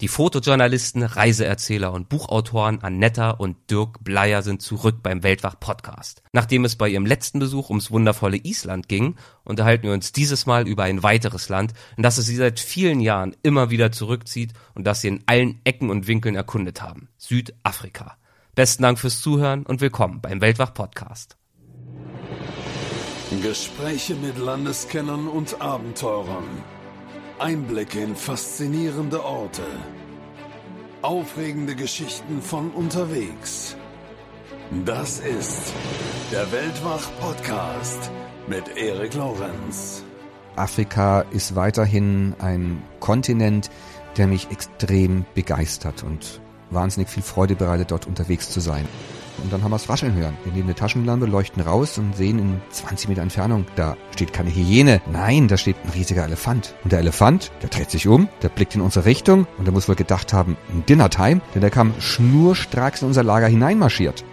Die Fotojournalisten, Reiseerzähler und Buchautoren Annetta und Dirk Bleier sind zurück beim Weltwach-Podcast. Nachdem es bei ihrem letzten Besuch ums wundervolle Island ging, unterhalten wir uns dieses Mal über ein weiteres Land, in das es sie seit vielen Jahren immer wieder zurückzieht und das sie in allen Ecken und Winkeln erkundet haben. Südafrika. Besten Dank fürs Zuhören und willkommen beim Weltwach-Podcast. Gespräche mit Landeskennern und Abenteurern. Einblicke in faszinierende Orte. Aufregende Geschichten von unterwegs. Das ist der Weltwach-Podcast mit Erik Lorenz. Afrika ist weiterhin ein Kontinent, der mich extrem begeistert und wahnsinnig viel Freude bereitet, dort unterwegs zu sein. Und dann haben wir es rascheln hören. Wir nehmen eine Taschenlampe, leuchten raus und sehen in 20 Meter Entfernung, da steht keine Hyäne. Nein, da steht ein riesiger Elefant. Und der Elefant, der dreht sich um, der blickt in unsere Richtung und der muss wohl gedacht haben, ein Dinnertime, denn der kam schnurstracks in unser Lager hineinmarschiert.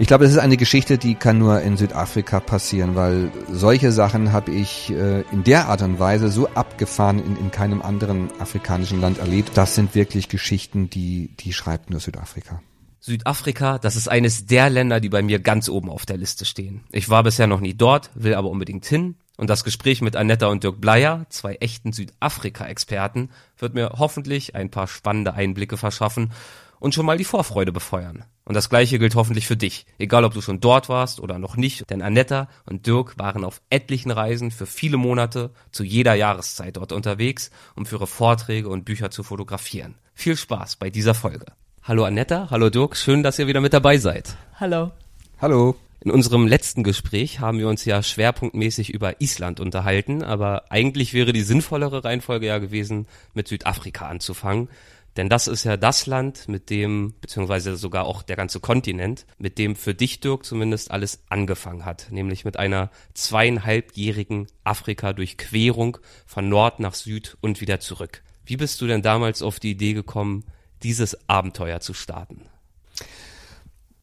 Ich glaube, das ist eine Geschichte, die kann nur in Südafrika passieren, weil solche Sachen habe ich äh, in der Art und Weise so abgefahren in, in keinem anderen afrikanischen Land erlebt. Das sind wirklich Geschichten, die, die schreibt nur Südafrika. Südafrika, das ist eines der Länder, die bei mir ganz oben auf der Liste stehen. Ich war bisher noch nie dort, will aber unbedingt hin. Und das Gespräch mit Annetta und Dirk Bleier, zwei echten Südafrika-Experten, wird mir hoffentlich ein paar spannende Einblicke verschaffen und schon mal die Vorfreude befeuern. Und das gleiche gilt hoffentlich für dich, egal ob du schon dort warst oder noch nicht, denn Annetta und Dirk waren auf etlichen Reisen für viele Monate zu jeder Jahreszeit dort unterwegs, um für ihre Vorträge und Bücher zu fotografieren. Viel Spaß bei dieser Folge. Hallo Annetta, hallo Dirk, schön, dass ihr wieder mit dabei seid. Hallo. Hallo. In unserem letzten Gespräch haben wir uns ja schwerpunktmäßig über Island unterhalten, aber eigentlich wäre die sinnvollere Reihenfolge ja gewesen, mit Südafrika anzufangen. Denn das ist ja das Land, mit dem, beziehungsweise sogar auch der ganze Kontinent, mit dem für dich, Dirk, zumindest alles angefangen hat. Nämlich mit einer zweieinhalbjährigen Afrika-Durchquerung von Nord nach Süd und wieder zurück. Wie bist du denn damals auf die Idee gekommen, dieses Abenteuer zu starten?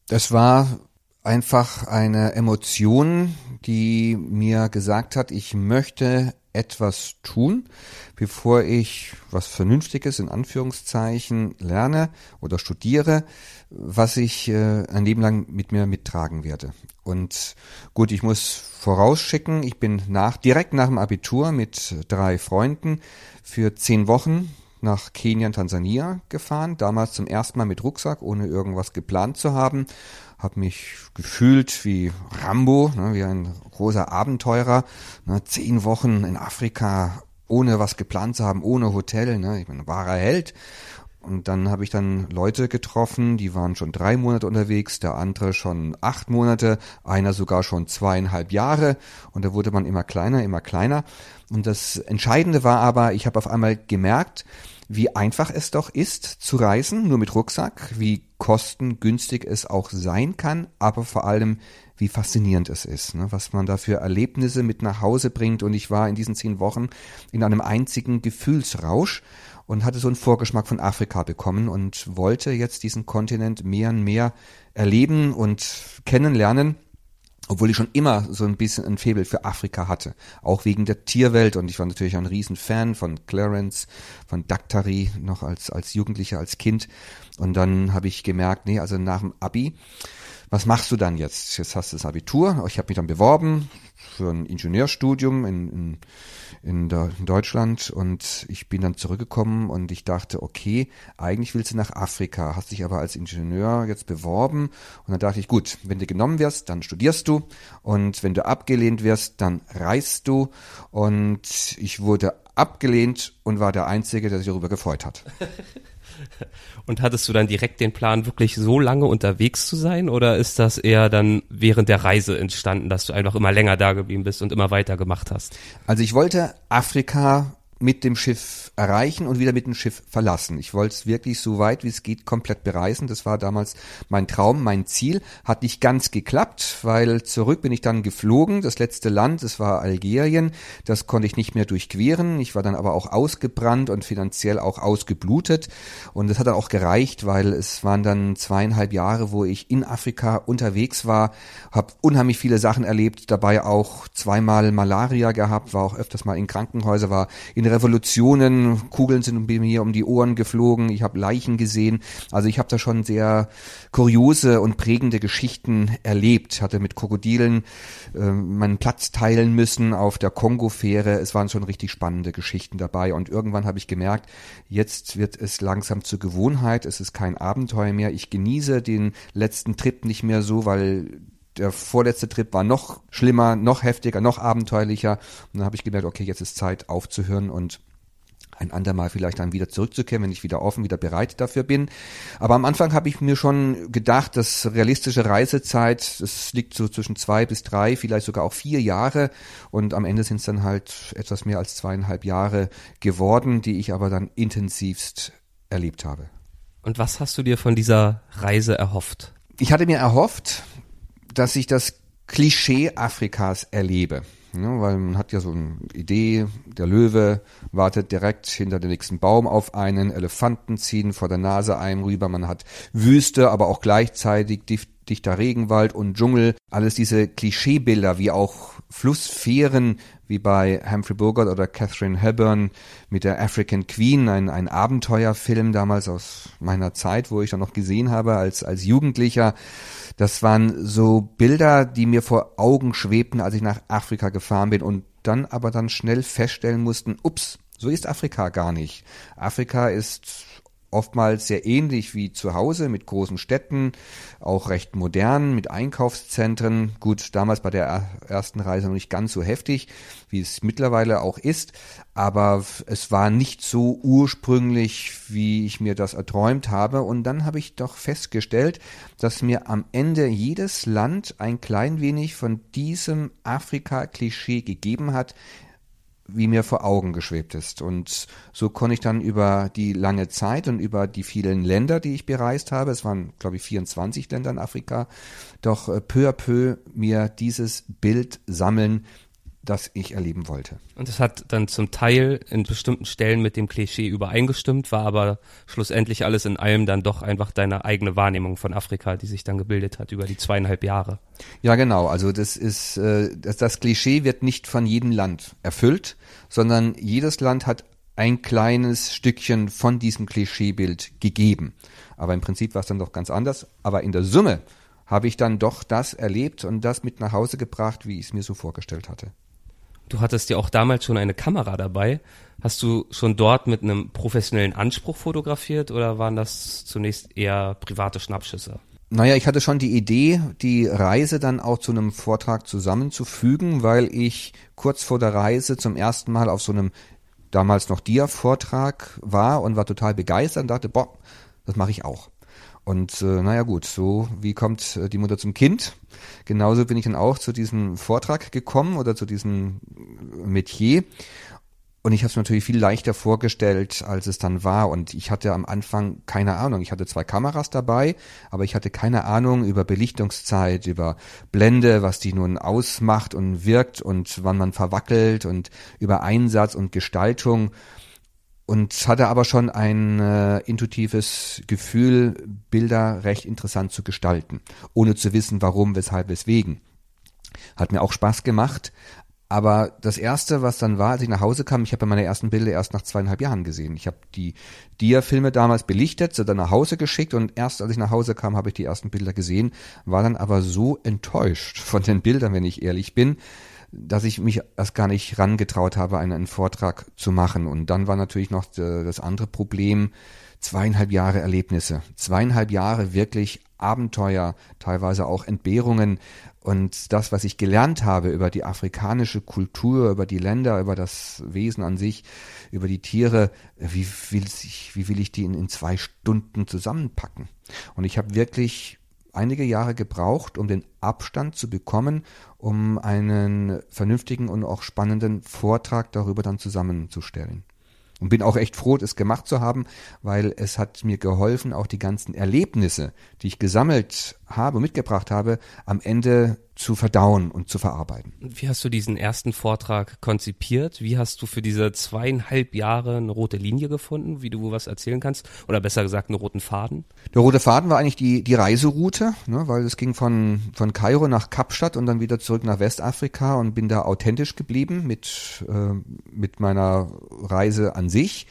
Das war einfach eine Emotion, die mir gesagt hat, ich möchte etwas tun, bevor ich was Vernünftiges in Anführungszeichen lerne oder studiere, was ich äh, ein Leben lang mit mir mittragen werde. Und gut, ich muss vorausschicken, ich bin nach, direkt nach dem Abitur mit drei Freunden für zehn Wochen nach Kenia und Tansania gefahren, damals zum ersten Mal mit Rucksack, ohne irgendwas geplant zu haben. Hab mich gefühlt wie Rambo, ne, wie ein großer Abenteurer. Ne, zehn Wochen in Afrika, ohne was geplant zu haben, ohne Hotel. Ne, ich bin ein wahrer Held. Und dann habe ich dann Leute getroffen, die waren schon drei Monate unterwegs, der andere schon acht Monate, einer sogar schon zweieinhalb Jahre. Und da wurde man immer kleiner, immer kleiner. Und das Entscheidende war aber, ich habe auf einmal gemerkt, wie einfach es doch ist zu reisen, nur mit Rucksack, wie kostengünstig es auch sein kann, aber vor allem, wie faszinierend es ist, ne? was man da für Erlebnisse mit nach Hause bringt. Und ich war in diesen zehn Wochen in einem einzigen Gefühlsrausch und hatte so einen Vorgeschmack von Afrika bekommen und wollte jetzt diesen Kontinent mehr und mehr erleben und kennenlernen obwohl ich schon immer so ein bisschen ein Faible für Afrika hatte, auch wegen der Tierwelt. Und ich war natürlich ein Riesenfan von Clarence, von Daktari noch als als Jugendlicher, als Kind. Und dann habe ich gemerkt, nee, also nach dem Abi, was machst du dann jetzt? Jetzt hast du das Abitur, ich habe mich dann beworben für ein Ingenieurstudium in, in in, der, in Deutschland und ich bin dann zurückgekommen und ich dachte, okay, eigentlich willst du nach Afrika, hast dich aber als Ingenieur jetzt beworben und dann dachte ich, gut, wenn du genommen wirst, dann studierst du und wenn du abgelehnt wirst, dann reist du und ich wurde abgelehnt und war der Einzige, der sich darüber gefreut hat. Und hattest du dann direkt den Plan, wirklich so lange unterwegs zu sein? Oder ist das eher dann während der Reise entstanden, dass du einfach immer länger da geblieben bist und immer weiter gemacht hast? Also ich wollte Afrika mit dem Schiff erreichen und wieder mit dem Schiff verlassen. Ich wollte es wirklich so weit wie es geht komplett bereisen. Das war damals mein Traum, mein Ziel. Hat nicht ganz geklappt, weil zurück bin ich dann geflogen. Das letzte Land, das war Algerien. Das konnte ich nicht mehr durchqueren. Ich war dann aber auch ausgebrannt und finanziell auch ausgeblutet. Und das hat dann auch gereicht, weil es waren dann zweieinhalb Jahre, wo ich in Afrika unterwegs war, habe unheimlich viele Sachen erlebt, dabei auch zweimal Malaria gehabt, war auch öfters mal in Krankenhäuser, war in Revolutionen, Kugeln sind mir um die Ohren geflogen, ich habe Leichen gesehen. Also ich habe da schon sehr kuriose und prägende Geschichten erlebt. Hatte mit Krokodilen äh, meinen Platz teilen müssen auf der Kongo-Fähre. Es waren schon richtig spannende Geschichten dabei. Und irgendwann habe ich gemerkt, jetzt wird es langsam zur Gewohnheit. Es ist kein Abenteuer mehr. Ich genieße den letzten Trip nicht mehr so, weil der vorletzte Trip war noch schlimmer, noch heftiger, noch abenteuerlicher. Und dann habe ich gemerkt, okay, jetzt ist Zeit aufzuhören und ein andermal vielleicht dann wieder zurückzukehren, wenn ich wieder offen, wieder bereit dafür bin. Aber am Anfang habe ich mir schon gedacht, dass realistische Reisezeit, das liegt so zwischen zwei bis drei, vielleicht sogar auch vier Jahre. Und am Ende sind es dann halt etwas mehr als zweieinhalb Jahre geworden, die ich aber dann intensivst erlebt habe. Und was hast du dir von dieser Reise erhofft? Ich hatte mir erhofft, dass ich das Klischee Afrikas erlebe. Ja, weil man hat ja so eine Idee, der Löwe wartet direkt hinter dem nächsten Baum auf einen, Elefanten ziehen vor der Nase einem rüber, man hat Wüste, aber auch gleichzeitig dichter Regenwald und Dschungel, alles diese Klischeebilder, wie auch Flussfähren, wie bei Humphrey Bogart oder Catherine Hepburn mit der African Queen, ein, ein Abenteuerfilm damals aus meiner Zeit, wo ich dann noch gesehen habe als, als Jugendlicher. Das waren so Bilder, die mir vor Augen schwebten, als ich nach Afrika gefahren bin und dann aber dann schnell feststellen mussten, ups, so ist Afrika gar nicht. Afrika ist oftmals sehr ähnlich wie zu Hause mit großen Städten, auch recht modern mit Einkaufszentren. Gut, damals bei der ersten Reise noch nicht ganz so heftig, wie es mittlerweile auch ist, aber es war nicht so ursprünglich, wie ich mir das erträumt habe. Und dann habe ich doch festgestellt, dass mir am Ende jedes Land ein klein wenig von diesem Afrika-Klischee gegeben hat, wie mir vor Augen geschwebt ist. Und so konnte ich dann über die lange Zeit und über die vielen Länder, die ich bereist habe, es waren, glaube ich, 24 Länder in Afrika, doch äh, peu à peu mir dieses Bild sammeln, das ich erleben wollte. Und es hat dann zum Teil in bestimmten Stellen mit dem Klischee übereingestimmt, war aber schlussendlich alles in allem dann doch einfach deine eigene Wahrnehmung von Afrika, die sich dann gebildet hat über die zweieinhalb Jahre. Ja, genau. Also das ist, äh, das, das Klischee wird nicht von jedem Land erfüllt, sondern jedes Land hat ein kleines Stückchen von diesem Klischeebild gegeben. Aber im Prinzip war es dann doch ganz anders. Aber in der Summe habe ich dann doch das erlebt und das mit nach Hause gebracht, wie ich es mir so vorgestellt hatte. Du hattest ja auch damals schon eine Kamera dabei. Hast du schon dort mit einem professionellen Anspruch fotografiert oder waren das zunächst eher private Schnappschüsse? Naja, ich hatte schon die Idee, die Reise dann auch zu einem Vortrag zusammenzufügen, weil ich kurz vor der Reise zum ersten Mal auf so einem damals noch Dia-Vortrag war und war total begeistert und dachte, boah, das mache ich auch. Und äh, naja gut, so wie kommt äh, die Mutter zum Kind? Genauso bin ich dann auch zu diesem Vortrag gekommen oder zu diesem Metier. Und ich habe es natürlich viel leichter vorgestellt, als es dann war. Und ich hatte am Anfang keine Ahnung. Ich hatte zwei Kameras dabei, aber ich hatte keine Ahnung über Belichtungszeit, über Blende, was die nun ausmacht und wirkt und wann man verwackelt und über Einsatz und Gestaltung und hatte aber schon ein äh, intuitives Gefühl, Bilder recht interessant zu gestalten, ohne zu wissen, warum, weshalb, weswegen. Hat mir auch Spaß gemacht, aber das erste, was dann war, als ich nach Hause kam, ich habe meine ersten Bilder erst nach zweieinhalb Jahren gesehen. Ich habe die Dia-Filme damals belichtet, sie dann nach Hause geschickt und erst als ich nach Hause kam, habe ich die ersten Bilder gesehen, war dann aber so enttäuscht von den Bildern, wenn ich ehrlich bin, dass ich mich erst gar nicht rangetraut habe, einen, einen Vortrag zu machen. Und dann war natürlich noch das andere Problem, zweieinhalb Jahre Erlebnisse, zweieinhalb Jahre wirklich Abenteuer, teilweise auch Entbehrungen und das, was ich gelernt habe über die afrikanische Kultur, über die Länder, über das Wesen an sich, über die Tiere, wie will ich, wie will ich die in, in zwei Stunden zusammenpacken? Und ich habe wirklich einige Jahre gebraucht, um den Abstand zu bekommen, um einen vernünftigen und auch spannenden Vortrag darüber dann zusammenzustellen. Und bin auch echt froh, das gemacht zu haben, weil es hat mir geholfen, auch die ganzen Erlebnisse, die ich gesammelt habe, mitgebracht habe, am Ende zu verdauen und zu verarbeiten. Wie hast du diesen ersten Vortrag konzipiert? Wie hast du für diese zweieinhalb Jahre eine rote Linie gefunden, wie du was erzählen kannst? Oder besser gesagt, einen roten Faden? Der rote Faden war eigentlich die, die Reiseroute, ne, weil es ging von, von Kairo nach Kapstadt und dann wieder zurück nach Westafrika und bin da authentisch geblieben mit, äh, mit meiner Reise an sich.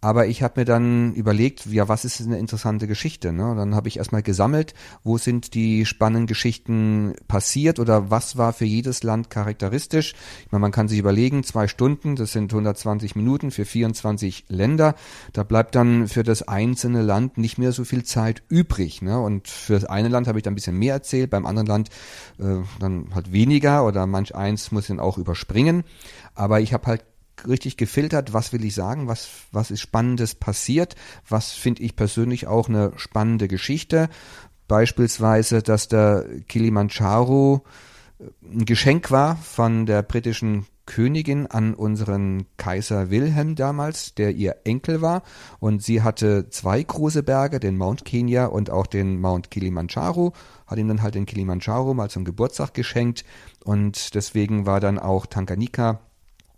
Aber ich habe mir dann überlegt, ja, was ist eine interessante Geschichte? Ne? Und dann habe ich erstmal gesammelt, wo sind die spannenden Geschichten passiert oder was war für jedes Land charakteristisch. Ich meine, man kann sich überlegen, zwei Stunden, das sind 120 Minuten für 24 Länder. Da bleibt dann für das einzelne Land nicht mehr so viel Zeit übrig. Ne? Und für das eine Land habe ich dann ein bisschen mehr erzählt, beim anderen Land äh, dann halt weniger oder manch eins muss dann auch überspringen. Aber ich habe halt richtig gefiltert, was will ich sagen, was, was ist Spannendes passiert, was finde ich persönlich auch eine spannende Geschichte. Beispielsweise, dass der Kilimanjaro ein Geschenk war von der britischen Königin an unseren Kaiser Wilhelm damals, der ihr Enkel war. Und sie hatte zwei große Berge, den Mount Kenya und auch den Mount Kilimanjaro, hat ihm dann halt den Kilimanjaro mal zum Geburtstag geschenkt. Und deswegen war dann auch Tanganyika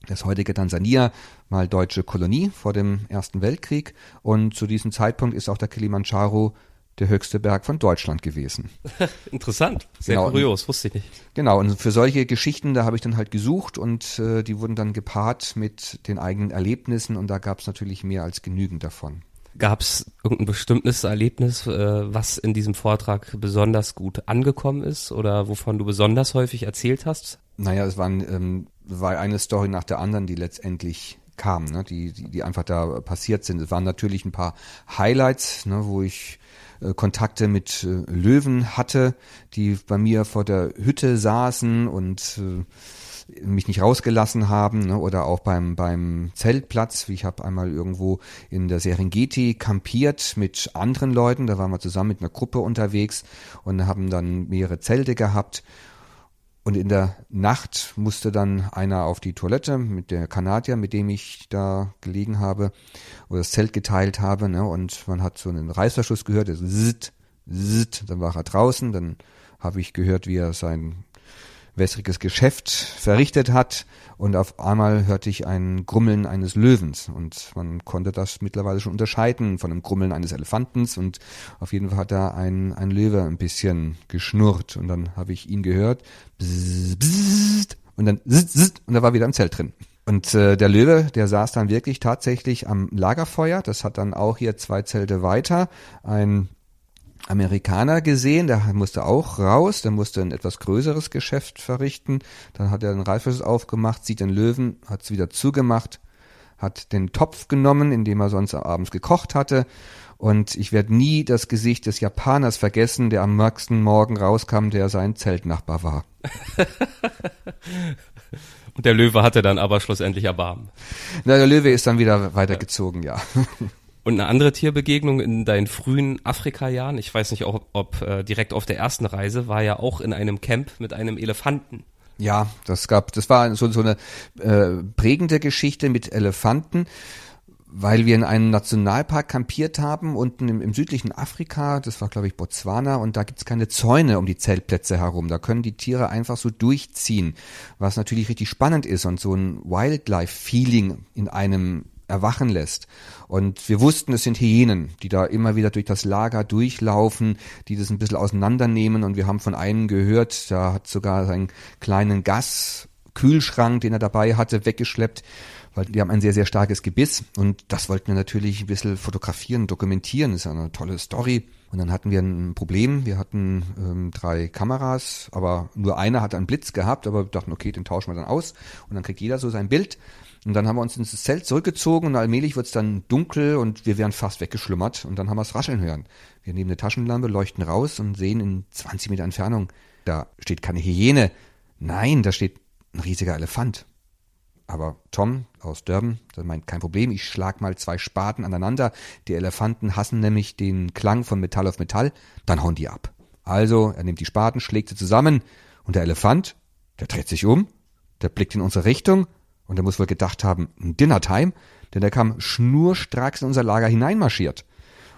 das heutige Tansania mal deutsche Kolonie vor dem Ersten Weltkrieg und zu diesem Zeitpunkt ist auch der Kilimanjaro der höchste Berg von Deutschland gewesen. Interessant, sehr genau, kurios, wusste ich nicht. Genau, und für solche Geschichten, da habe ich dann halt gesucht und äh, die wurden dann gepaart mit den eigenen Erlebnissen und da gab es natürlich mehr als genügend davon. Gab es irgendein bestimmtes Erlebnis, äh, was in diesem Vortrag besonders gut angekommen ist oder wovon du besonders häufig erzählt hast? Naja, es waren ähm, war eine Story nach der anderen, die letztendlich kam, ne, die, die, die einfach da passiert sind. Es waren natürlich ein paar Highlights, ne, wo ich äh, Kontakte mit äh, Löwen hatte, die bei mir vor der Hütte saßen und äh, mich nicht rausgelassen haben ne, oder auch beim beim Zeltplatz. Ich habe einmal irgendwo in der Serengeti kampiert mit anderen Leuten. Da waren wir zusammen mit einer Gruppe unterwegs und haben dann mehrere Zelte gehabt und in der Nacht musste dann einer auf die Toilette mit der Kanadier, mit dem ich da gelegen habe oder das Zelt geteilt habe. Ne? Und man hat so einen Reißverschluss gehört, der zzt, zzt, dann war er draußen, dann habe ich gehört, wie er sein wässriges Geschäft verrichtet hat. Und auf einmal hörte ich ein Grummeln eines Löwens. Und man konnte das mittlerweile schon unterscheiden von dem Grummeln eines Elefantens. Und auf jeden Fall hat da ein, ein Löwe ein bisschen geschnurrt. Und dann habe ich ihn gehört. Bzzz, bzzz, und dann bzzz, und da war wieder im Zelt drin. Und äh, der Löwe, der saß dann wirklich tatsächlich am Lagerfeuer. Das hat dann auch hier zwei Zelte weiter. Ein Amerikaner gesehen, der musste auch raus, der musste ein etwas größeres Geschäft verrichten. Dann hat er den Reißverschluss aufgemacht, sieht den Löwen, hat es wieder zugemacht, hat den Topf genommen, in dem er sonst abends gekocht hatte. Und ich werde nie das Gesicht des Japaners vergessen, der am nächsten Morgen rauskam, der sein Zeltnachbar war. Und der Löwe hatte dann aber schlussendlich Erbarmen. Na, der Löwe ist dann wieder weitergezogen, ja. Und eine andere Tierbegegnung in deinen frühen Afrika-Jahren, ich weiß nicht, ob, ob äh, direkt auf der ersten Reise, war ja auch in einem Camp mit einem Elefanten. Ja, das gab, das war so, so eine äh, prägende Geschichte mit Elefanten, weil wir in einem Nationalpark kampiert haben, unten im, im südlichen Afrika, das war glaube ich Botswana, und da gibt's keine Zäune um die Zeltplätze herum. Da können die Tiere einfach so durchziehen, was natürlich richtig spannend ist und so ein Wildlife-Feeling in einem erwachen lässt. Und wir wussten, es sind Hyänen, die da immer wieder durch das Lager durchlaufen, die das ein bisschen auseinandernehmen. Und wir haben von einem gehört, da hat sogar seinen kleinen Gaskühlschrank, den er dabei hatte, weggeschleppt, weil die haben ein sehr, sehr starkes Gebiss. Und das wollten wir natürlich ein bisschen fotografieren, dokumentieren. Das ist eine tolle Story. Und dann hatten wir ein Problem. Wir hatten ähm, drei Kameras, aber nur einer hat einen Blitz gehabt, aber wir dachten, okay, den tauschen wir dann aus. Und dann kriegt jeder so sein Bild. Und dann haben wir uns ins Zelt zurückgezogen und allmählich wird es dann dunkel und wir wären fast weggeschlummert und dann haben wir es rascheln hören. Wir nehmen eine Taschenlampe, leuchten raus und sehen in 20 Meter Entfernung, da steht keine Hyäne. Nein, da steht ein riesiger Elefant. Aber Tom aus Durban, der meint, kein Problem, ich schlag mal zwei Spaten aneinander. Die Elefanten hassen nämlich den Klang von Metall auf Metall, dann hauen die ab. Also, er nimmt die Spaten, schlägt sie zusammen und der Elefant, der dreht sich um, der blickt in unsere Richtung und er muss wohl gedacht haben, Dinnertime, denn er kam schnurstracks in unser Lager hineinmarschiert.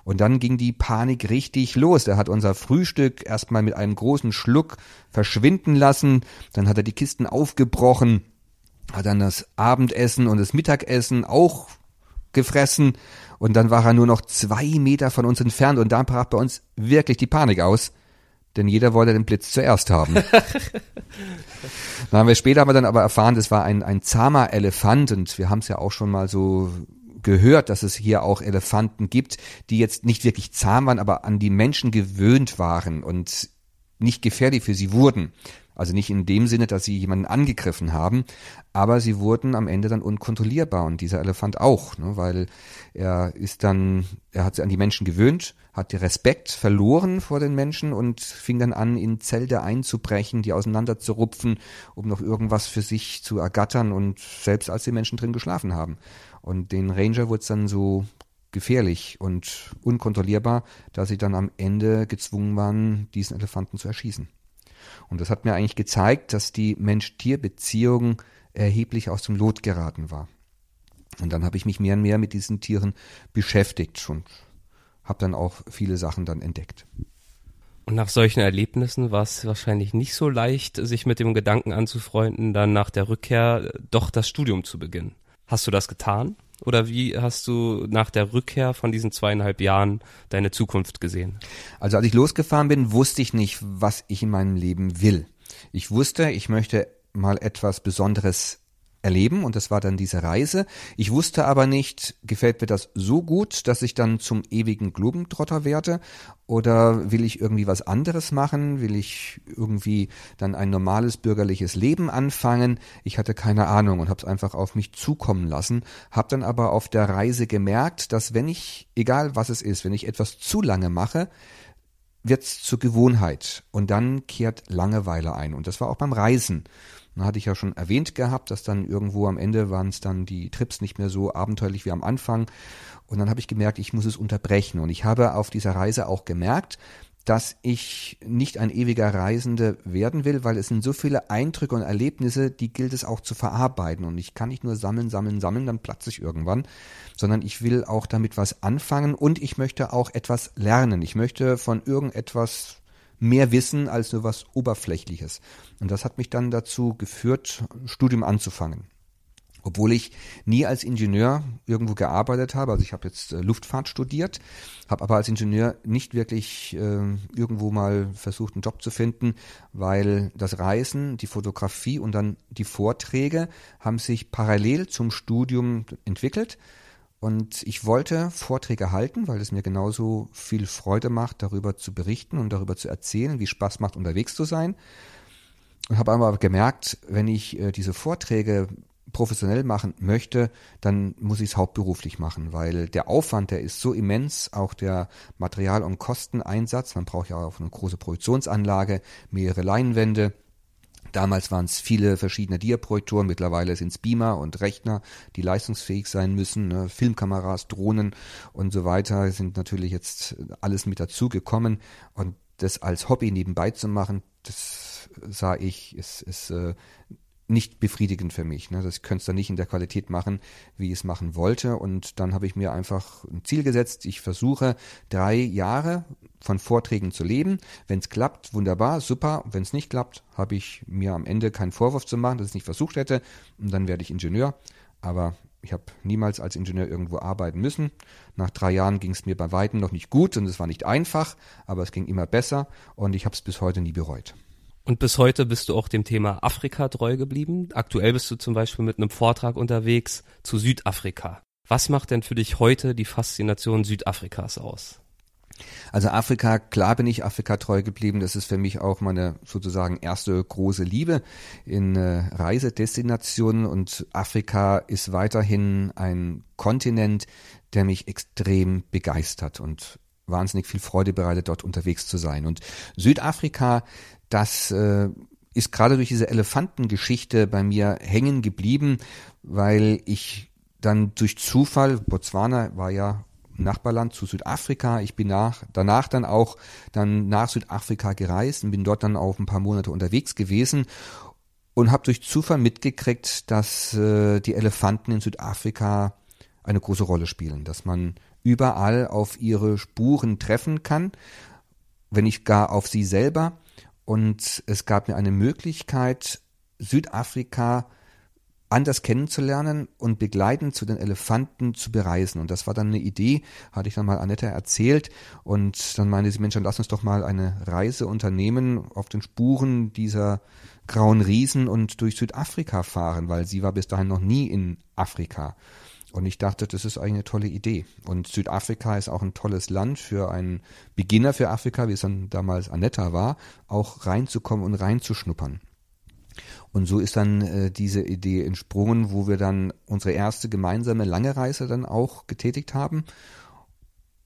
Und dann ging die Panik richtig los. Er hat unser Frühstück erstmal mit einem großen Schluck verschwinden lassen. Dann hat er die Kisten aufgebrochen, hat dann das Abendessen und das Mittagessen auch gefressen. Und dann war er nur noch zwei Meter von uns entfernt. Und da brach bei uns wirklich die Panik aus. Denn jeder wollte den Blitz zuerst haben. dann haben wir später haben wir dann aber erfahren, das war ein, ein zahmer Elefant und wir haben es ja auch schon mal so gehört, dass es hier auch Elefanten gibt, die jetzt nicht wirklich zahm waren, aber an die Menschen gewöhnt waren und nicht gefährlich für sie wurden. Also nicht in dem Sinne, dass sie jemanden angegriffen haben, aber sie wurden am Ende dann unkontrollierbar und dieser Elefant auch, ne, weil er ist dann, er hat sich an die Menschen gewöhnt, hat den Respekt verloren vor den Menschen und fing dann an, in Zelte einzubrechen, die auseinanderzurupfen, um noch irgendwas für sich zu ergattern und selbst als die Menschen drin geschlafen haben. Und den Ranger wurde es dann so gefährlich und unkontrollierbar, dass sie dann am Ende gezwungen waren, diesen Elefanten zu erschießen. Und das hat mir eigentlich gezeigt, dass die Mensch-Tier-Beziehung erheblich aus dem Lot geraten war. Und dann habe ich mich mehr und mehr mit diesen Tieren beschäftigt und habe dann auch viele Sachen dann entdeckt. Und nach solchen Erlebnissen war es wahrscheinlich nicht so leicht, sich mit dem Gedanken anzufreunden, dann nach der Rückkehr doch das Studium zu beginnen. Hast du das getan? Oder wie hast du nach der Rückkehr von diesen zweieinhalb Jahren deine Zukunft gesehen? Also als ich losgefahren bin, wusste ich nicht, was ich in meinem Leben will. Ich wusste, ich möchte mal etwas Besonderes erleben und das war dann diese Reise. Ich wusste aber nicht, gefällt mir das so gut, dass ich dann zum ewigen Globentrotter werde oder will ich irgendwie was anderes machen? Will ich irgendwie dann ein normales bürgerliches Leben anfangen? Ich hatte keine Ahnung und habe es einfach auf mich zukommen lassen, habe dann aber auf der Reise gemerkt, dass wenn ich, egal was es ist, wenn ich etwas zu lange mache, wird's zur Gewohnheit und dann kehrt Langeweile ein und das war auch beim Reisen. Dann hatte ich ja schon erwähnt gehabt, dass dann irgendwo am Ende waren es dann die Trips nicht mehr so abenteuerlich wie am Anfang. Und dann habe ich gemerkt, ich muss es unterbrechen. Und ich habe auf dieser Reise auch gemerkt, dass ich nicht ein ewiger Reisende werden will, weil es sind so viele Eindrücke und Erlebnisse, die gilt es auch zu verarbeiten. Und ich kann nicht nur sammeln, sammeln, sammeln, dann platze ich irgendwann, sondern ich will auch damit was anfangen und ich möchte auch etwas lernen. Ich möchte von irgendetwas mehr wissen als nur was Oberflächliches. Und das hat mich dann dazu geführt, Studium anzufangen. Obwohl ich nie als Ingenieur irgendwo gearbeitet habe, also ich habe jetzt äh, Luftfahrt studiert, habe aber als Ingenieur nicht wirklich äh, irgendwo mal versucht, einen Job zu finden, weil das Reisen, die Fotografie und dann die Vorträge haben sich parallel zum Studium entwickelt. Und ich wollte Vorträge halten, weil es mir genauso viel Freude macht, darüber zu berichten und darüber zu erzählen, wie Spaß macht, unterwegs zu sein. Und habe aber gemerkt, wenn ich äh, diese Vorträge professionell machen möchte, dann muss ich es hauptberuflich machen, weil der Aufwand, der ist so immens, auch der Material- und Kosteneinsatz. Man braucht ja auch eine große Produktionsanlage, mehrere Leinwände. Damals waren es viele verschiedene Diaprojektoren, mittlerweile sind es Beamer und Rechner, die leistungsfähig sein müssen, ne? Filmkameras, Drohnen und so weiter sind natürlich jetzt alles mit dazu gekommen und das als Hobby nebenbei zu machen, das sah ich, ist, ist äh, nicht befriedigend für mich. Ne? Das könnte es dann nicht in der Qualität machen, wie ich es machen wollte. Und dann habe ich mir einfach ein Ziel gesetzt. Ich versuche drei Jahre von Vorträgen zu leben. Wenn es klappt, wunderbar, super. Wenn es nicht klappt, habe ich mir am Ende keinen Vorwurf zu machen, dass ich es nicht versucht hätte. Und dann werde ich Ingenieur. Aber ich habe niemals als Ingenieur irgendwo arbeiten müssen. Nach drei Jahren ging es mir bei Weitem noch nicht gut und es war nicht einfach, aber es ging immer besser und ich habe es bis heute nie bereut. Und bis heute bist du auch dem Thema Afrika treu geblieben. Aktuell bist du zum Beispiel mit einem Vortrag unterwegs zu Südafrika. Was macht denn für dich heute die Faszination Südafrikas aus? Also Afrika, klar bin ich Afrika treu geblieben. Das ist für mich auch meine sozusagen erste große Liebe in äh, Reisedestinationen und Afrika ist weiterhin ein Kontinent, der mich extrem begeistert und wahnsinnig viel Freude bereitet, dort unterwegs zu sein. Und Südafrika, das äh, ist gerade durch diese Elefantengeschichte bei mir hängen geblieben, weil ich dann durch Zufall, Botswana war ja Nachbarland zu Südafrika. Ich bin nach, danach dann auch dann nach Südafrika gereist und bin dort dann auch ein paar Monate unterwegs gewesen und habe durch Zufall mitgekriegt, dass äh, die Elefanten in Südafrika eine große Rolle spielen, dass man überall auf ihre Spuren treffen kann, wenn nicht gar auf sie selber. Und es gab mir eine Möglichkeit, Südafrika anders kennenzulernen und begleitend zu den Elefanten zu bereisen. Und das war dann eine Idee, hatte ich dann mal Annette erzählt. Und dann meinte sie, Mensch, dann lass uns doch mal eine Reise unternehmen auf den Spuren dieser grauen Riesen und durch Südafrika fahren, weil sie war bis dahin noch nie in Afrika. Und ich dachte, das ist eigentlich eine tolle Idee. Und Südafrika ist auch ein tolles Land für einen Beginner für Afrika, wie es dann damals Anetta war, auch reinzukommen und reinzuschnuppern. Und so ist dann äh, diese Idee entsprungen, wo wir dann unsere erste gemeinsame lange Reise dann auch getätigt haben.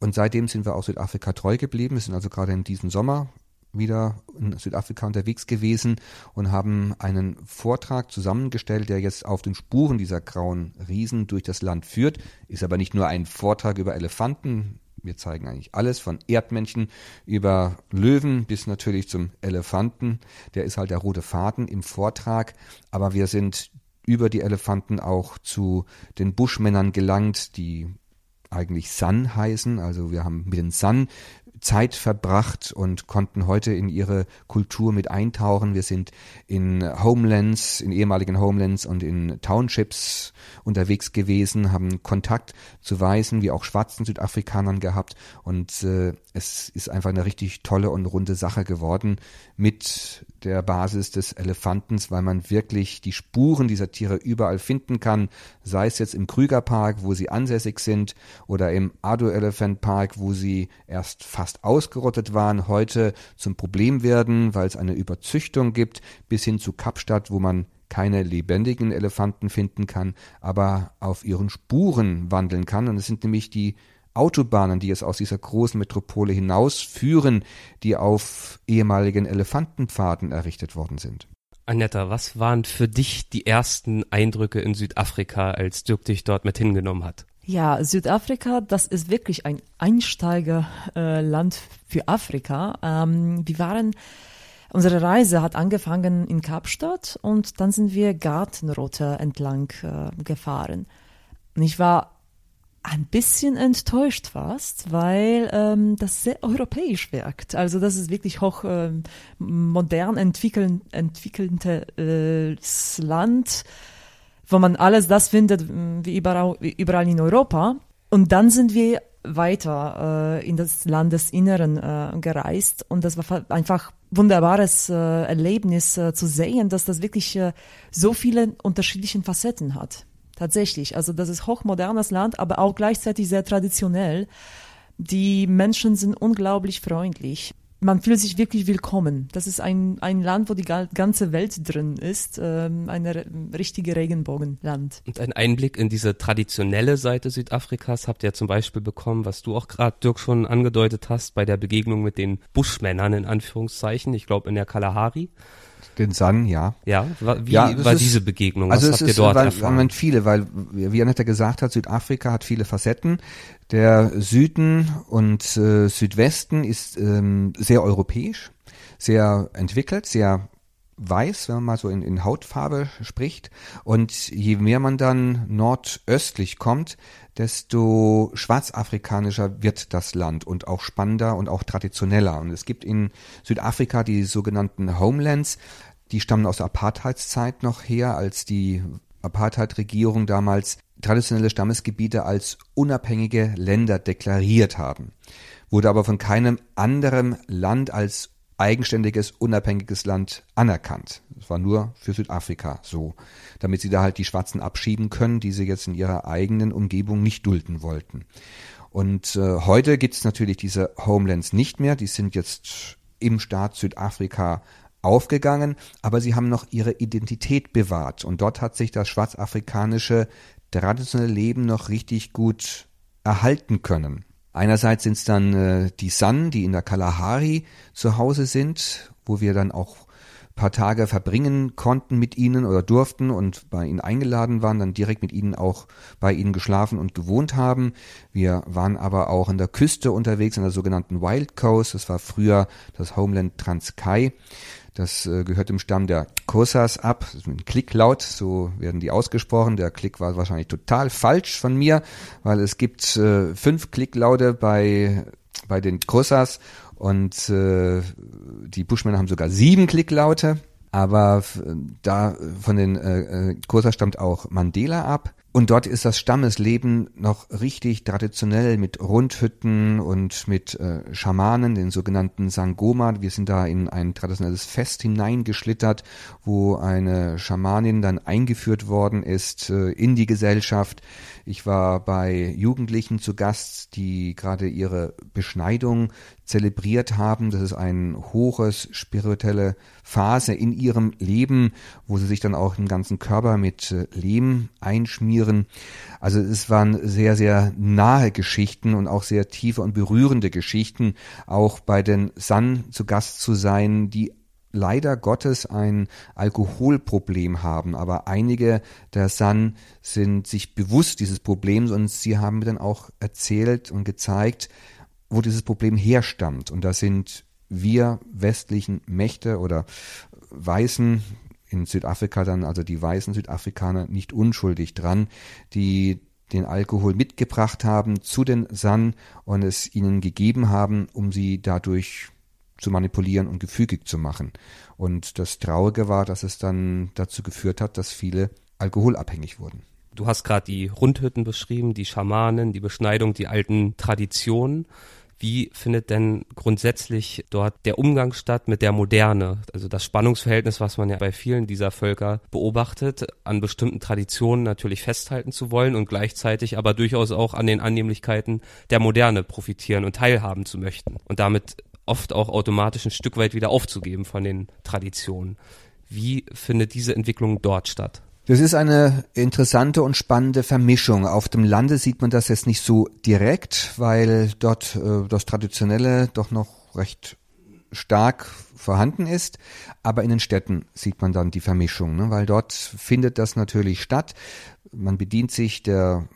Und seitdem sind wir auch Südafrika treu geblieben. Wir sind also gerade in diesem Sommer wieder in Südafrika unterwegs gewesen und haben einen Vortrag zusammengestellt, der jetzt auf den Spuren dieser grauen Riesen durch das Land führt. Ist aber nicht nur ein Vortrag über Elefanten. Wir zeigen eigentlich alles von Erdmännchen über Löwen bis natürlich zum Elefanten. Der ist halt der rote Faden im Vortrag. Aber wir sind über die Elefanten auch zu den Buschmännern gelangt, die eigentlich Sun heißen. Also wir haben mit den Sun Zeit verbracht und konnten heute in ihre Kultur mit eintauchen. Wir sind in Homelands, in ehemaligen Homelands und in Townships unterwegs gewesen, haben Kontakt zu weißen wie auch schwarzen Südafrikanern gehabt und äh, es ist einfach eine richtig tolle und runde Sache geworden mit der Basis des Elefantens, weil man wirklich die Spuren dieser Tiere überall finden kann, sei es jetzt im Krügerpark, wo sie ansässig sind, oder im Ado Elephant Park, wo sie erst fast ausgerottet waren, heute zum Problem werden, weil es eine Überzüchtung gibt, bis hin zu Kapstadt, wo man keine lebendigen Elefanten finden kann, aber auf ihren Spuren wandeln kann. Und es sind nämlich die Autobahnen, die es aus dieser großen Metropole hinausführen, die auf ehemaligen Elefantenpfaden errichtet worden sind. Annetta, was waren für dich die ersten Eindrücke in Südafrika, als Dirk dich dort mit hingenommen hat? Ja, Südafrika, das ist wirklich ein Einsteigerland äh, für Afrika. Ähm, wir waren, unsere Reise hat angefangen in Kapstadt und dann sind wir Gartenroute entlang äh, gefahren. Und ich war ein bisschen enttäuscht fast, weil ähm, das sehr europäisch wirkt. Also das ist wirklich hoch ähm, modern entwickeln, entwickeltes Land, wo man alles das findet wie überall, wie überall in Europa. Und dann sind wir weiter äh, in das Landesinneren äh, gereist und das war einfach wunderbares äh, Erlebnis äh, zu sehen, dass das wirklich äh, so viele unterschiedliche Facetten hat. Tatsächlich. Also das ist hochmodernes Land, aber auch gleichzeitig sehr traditionell. Die Menschen sind unglaublich freundlich. Man fühlt sich wirklich willkommen. Das ist ein, ein Land, wo die ganze Welt drin ist. Ähm, ein richtige Regenbogenland. Und ein Einblick in diese traditionelle Seite Südafrikas habt ihr zum Beispiel bekommen, was du auch gerade, Dirk, schon angedeutet hast, bei der Begegnung mit den Buschmännern in Anführungszeichen. Ich glaube in der Kalahari. Den Sun, ja. Ja, wie ja, war ist, diese Begegnung? Was also habt ihr ist, dort weil, erfahren? viele, weil, wie Annette gesagt hat, Südafrika hat viele Facetten. Der Süden und äh, Südwesten ist ähm, sehr europäisch, sehr entwickelt, sehr weiß, wenn man mal so in, in Hautfarbe spricht. Und je mehr man dann nordöstlich kommt, desto schwarzafrikanischer wird das Land und auch spannender und auch traditioneller. Und es gibt in Südafrika die sogenannten Homelands, die stammen aus der Apartheidszeit noch her, als die Apartheid-Regierung damals traditionelle Stammesgebiete als unabhängige Länder deklariert haben. Wurde aber von keinem anderen Land als eigenständiges, unabhängiges Land anerkannt. Das war nur für Südafrika so, damit sie da halt die Schwarzen abschieben können, die sie jetzt in ihrer eigenen Umgebung nicht dulden wollten. Und äh, heute gibt es natürlich diese Homelands nicht mehr, die sind jetzt im Staat Südafrika aufgegangen, aber sie haben noch ihre Identität bewahrt. Und dort hat sich das schwarzafrikanische traditionelle Leben noch richtig gut erhalten können. Einerseits sind es dann äh, die San, die in der Kalahari zu Hause sind, wo wir dann auch paar Tage verbringen konnten mit ihnen oder durften und bei ihnen eingeladen waren, dann direkt mit ihnen auch bei ihnen geschlafen und gewohnt haben. Wir waren aber auch an der Küste unterwegs, an der sogenannten Wild Coast. Das war früher das Homeland Transkei. Das äh, gehört dem Stamm der Kosas ab. Das ist ein Klicklaut, so werden die ausgesprochen. Der Klick war wahrscheinlich total falsch von mir, weil es gibt äh, fünf Klicklaute bei, bei den Kosas und äh, die Bushmänner haben sogar sieben Klicklaute. Aber da von den äh, äh Kosa stammt auch Mandela ab. Und dort ist das Stammesleben noch richtig traditionell mit Rundhütten und mit äh, Schamanen, den sogenannten Sangoma. Wir sind da in ein traditionelles Fest hineingeschlittert, wo eine Schamanin dann eingeführt worden ist äh, in die Gesellschaft. Ich war bei Jugendlichen zu Gast, die gerade ihre Beschneidung zelebriert haben. Das ist eine hohes spirituelle Phase in ihrem Leben, wo sie sich dann auch den ganzen Körper mit äh, Lehm einschmieren. Also es waren sehr, sehr nahe Geschichten und auch sehr tiefe und berührende Geschichten, auch bei den San zu Gast zu sein, die leider Gottes ein Alkoholproblem haben, aber einige der San sind sich bewusst dieses Problems und sie haben mir dann auch erzählt und gezeigt, wo dieses Problem herstammt. Und da sind wir westlichen Mächte oder Weißen in Südafrika dann, also die weißen Südafrikaner, nicht unschuldig dran, die den Alkohol mitgebracht haben zu den San und es ihnen gegeben haben, um sie dadurch zu manipulieren und gefügig zu machen. Und das Traurige war, dass es dann dazu geführt hat, dass viele alkoholabhängig wurden. Du hast gerade die Rundhütten beschrieben, die Schamanen, die Beschneidung, die alten Traditionen. Wie findet denn grundsätzlich dort der Umgang statt mit der Moderne? Also das Spannungsverhältnis, was man ja bei vielen dieser Völker beobachtet, an bestimmten Traditionen natürlich festhalten zu wollen und gleichzeitig aber durchaus auch an den Annehmlichkeiten der Moderne profitieren und teilhaben zu möchten und damit oft auch automatisch ein Stück weit wieder aufzugeben von den Traditionen. Wie findet diese Entwicklung dort statt? Das ist eine interessante und spannende Vermischung. Auf dem Lande sieht man das jetzt nicht so direkt, weil dort äh, das Traditionelle doch noch recht stark vorhanden ist, aber in den Städten sieht man dann die Vermischung, ne? weil dort findet das natürlich statt. Man bedient sich der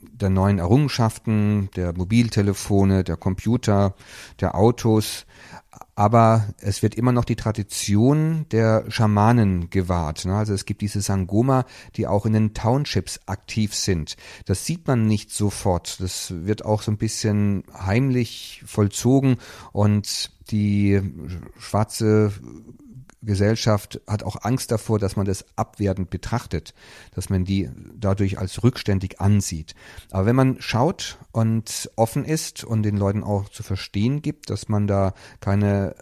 der neuen Errungenschaften, der Mobiltelefone, der Computer, der Autos, aber es wird immer noch die Tradition der Schamanen gewahrt. Ne? Also es gibt diese Sangoma, die auch in den Townships aktiv sind. Das sieht man nicht sofort. Das wird auch so ein bisschen heimlich vollzogen und die schwarze Gesellschaft hat auch Angst davor, dass man das abwertend betrachtet, dass man die dadurch als rückständig ansieht. Aber wenn man schaut und offen ist und den Leuten auch zu verstehen gibt, dass man da keine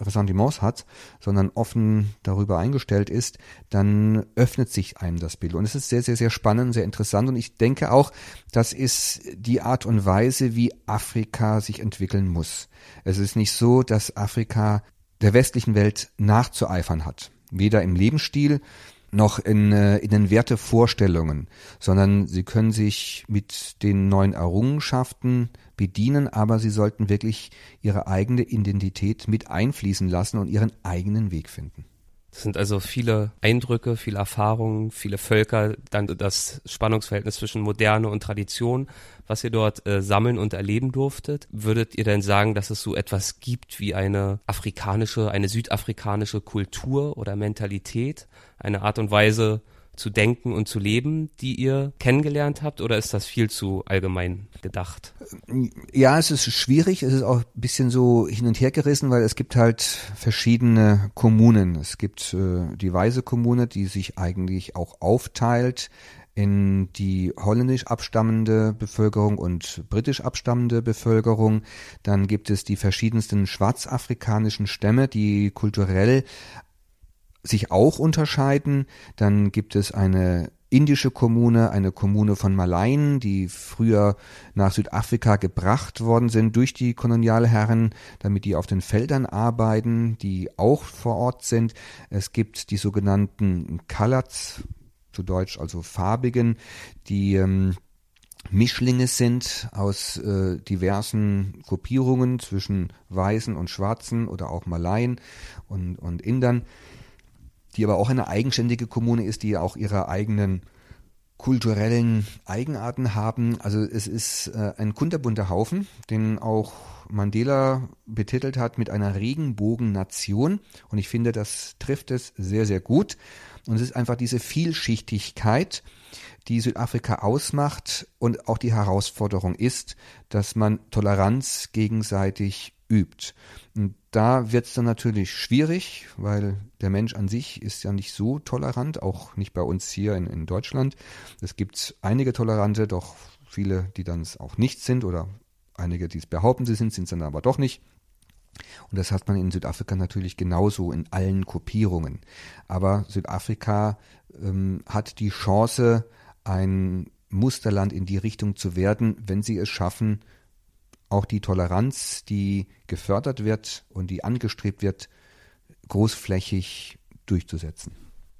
Ressentiments hat, sondern offen darüber eingestellt ist, dann öffnet sich einem das Bild. Und es ist sehr, sehr, sehr spannend, sehr interessant. Und ich denke auch, das ist die Art und Weise, wie Afrika sich entwickeln muss. Es ist nicht so, dass Afrika der westlichen Welt nachzueifern hat. Weder im Lebensstil noch in, äh, in den Wertevorstellungen, sondern sie können sich mit den neuen Errungenschaften bedienen, aber sie sollten wirklich ihre eigene Identität mit einfließen lassen und ihren eigenen Weg finden. Das sind also viele Eindrücke, viele Erfahrungen, viele Völker, dann das Spannungsverhältnis zwischen Moderne und Tradition, was ihr dort äh, sammeln und erleben durftet. Würdet ihr denn sagen, dass es so etwas gibt wie eine afrikanische, eine südafrikanische Kultur oder Mentalität, eine Art und Weise, zu denken und zu leben, die ihr kennengelernt habt, oder ist das viel zu allgemein gedacht? Ja, es ist schwierig, es ist auch ein bisschen so hin und her gerissen, weil es gibt halt verschiedene Kommunen. Es gibt äh, die Weise Kommune, die sich eigentlich auch aufteilt in die holländisch abstammende Bevölkerung und britisch abstammende Bevölkerung. Dann gibt es die verschiedensten schwarzafrikanischen Stämme, die kulturell sich auch unterscheiden. Dann gibt es eine indische Kommune, eine Kommune von Malaien, die früher nach Südafrika gebracht worden sind durch die Kolonialherren, damit die auf den Feldern arbeiten, die auch vor Ort sind. Es gibt die sogenannten Kalats, zu Deutsch also Farbigen, die ähm, Mischlinge sind aus äh, diversen Gruppierungen zwischen Weißen und Schwarzen oder auch Malaien und, und Indern. die aber auch eine eigenständige Kommune ist, die auch ihre eigenen kulturellen Eigenarten haben. Also es ist äh, ein kunterbunter Haufen, den auch Mandela betitelt hat mit einer Regenbogennation. Und ich finde, das trifft es sehr, sehr gut. Und es ist einfach diese Vielschichtigkeit, die Südafrika ausmacht und auch die Herausforderung ist, dass man Toleranz gegenseitig übt. Und da wird es dann natürlich schwierig, weil der Mensch an sich ist ja nicht so tolerant, auch nicht bei uns hier in, in Deutschland. Es gibt einige Tolerante, doch viele, die dann es auch nicht sind oder einige, die es behaupten, sie sind, sind es dann aber doch nicht. Und das hat man in Südafrika natürlich genauso in allen Gruppierungen. Aber Südafrika ähm, hat die Chance, ein Musterland in die Richtung zu werden, wenn sie es schaffen, auch die Toleranz, die gefördert wird und die angestrebt wird, großflächig durchzusetzen.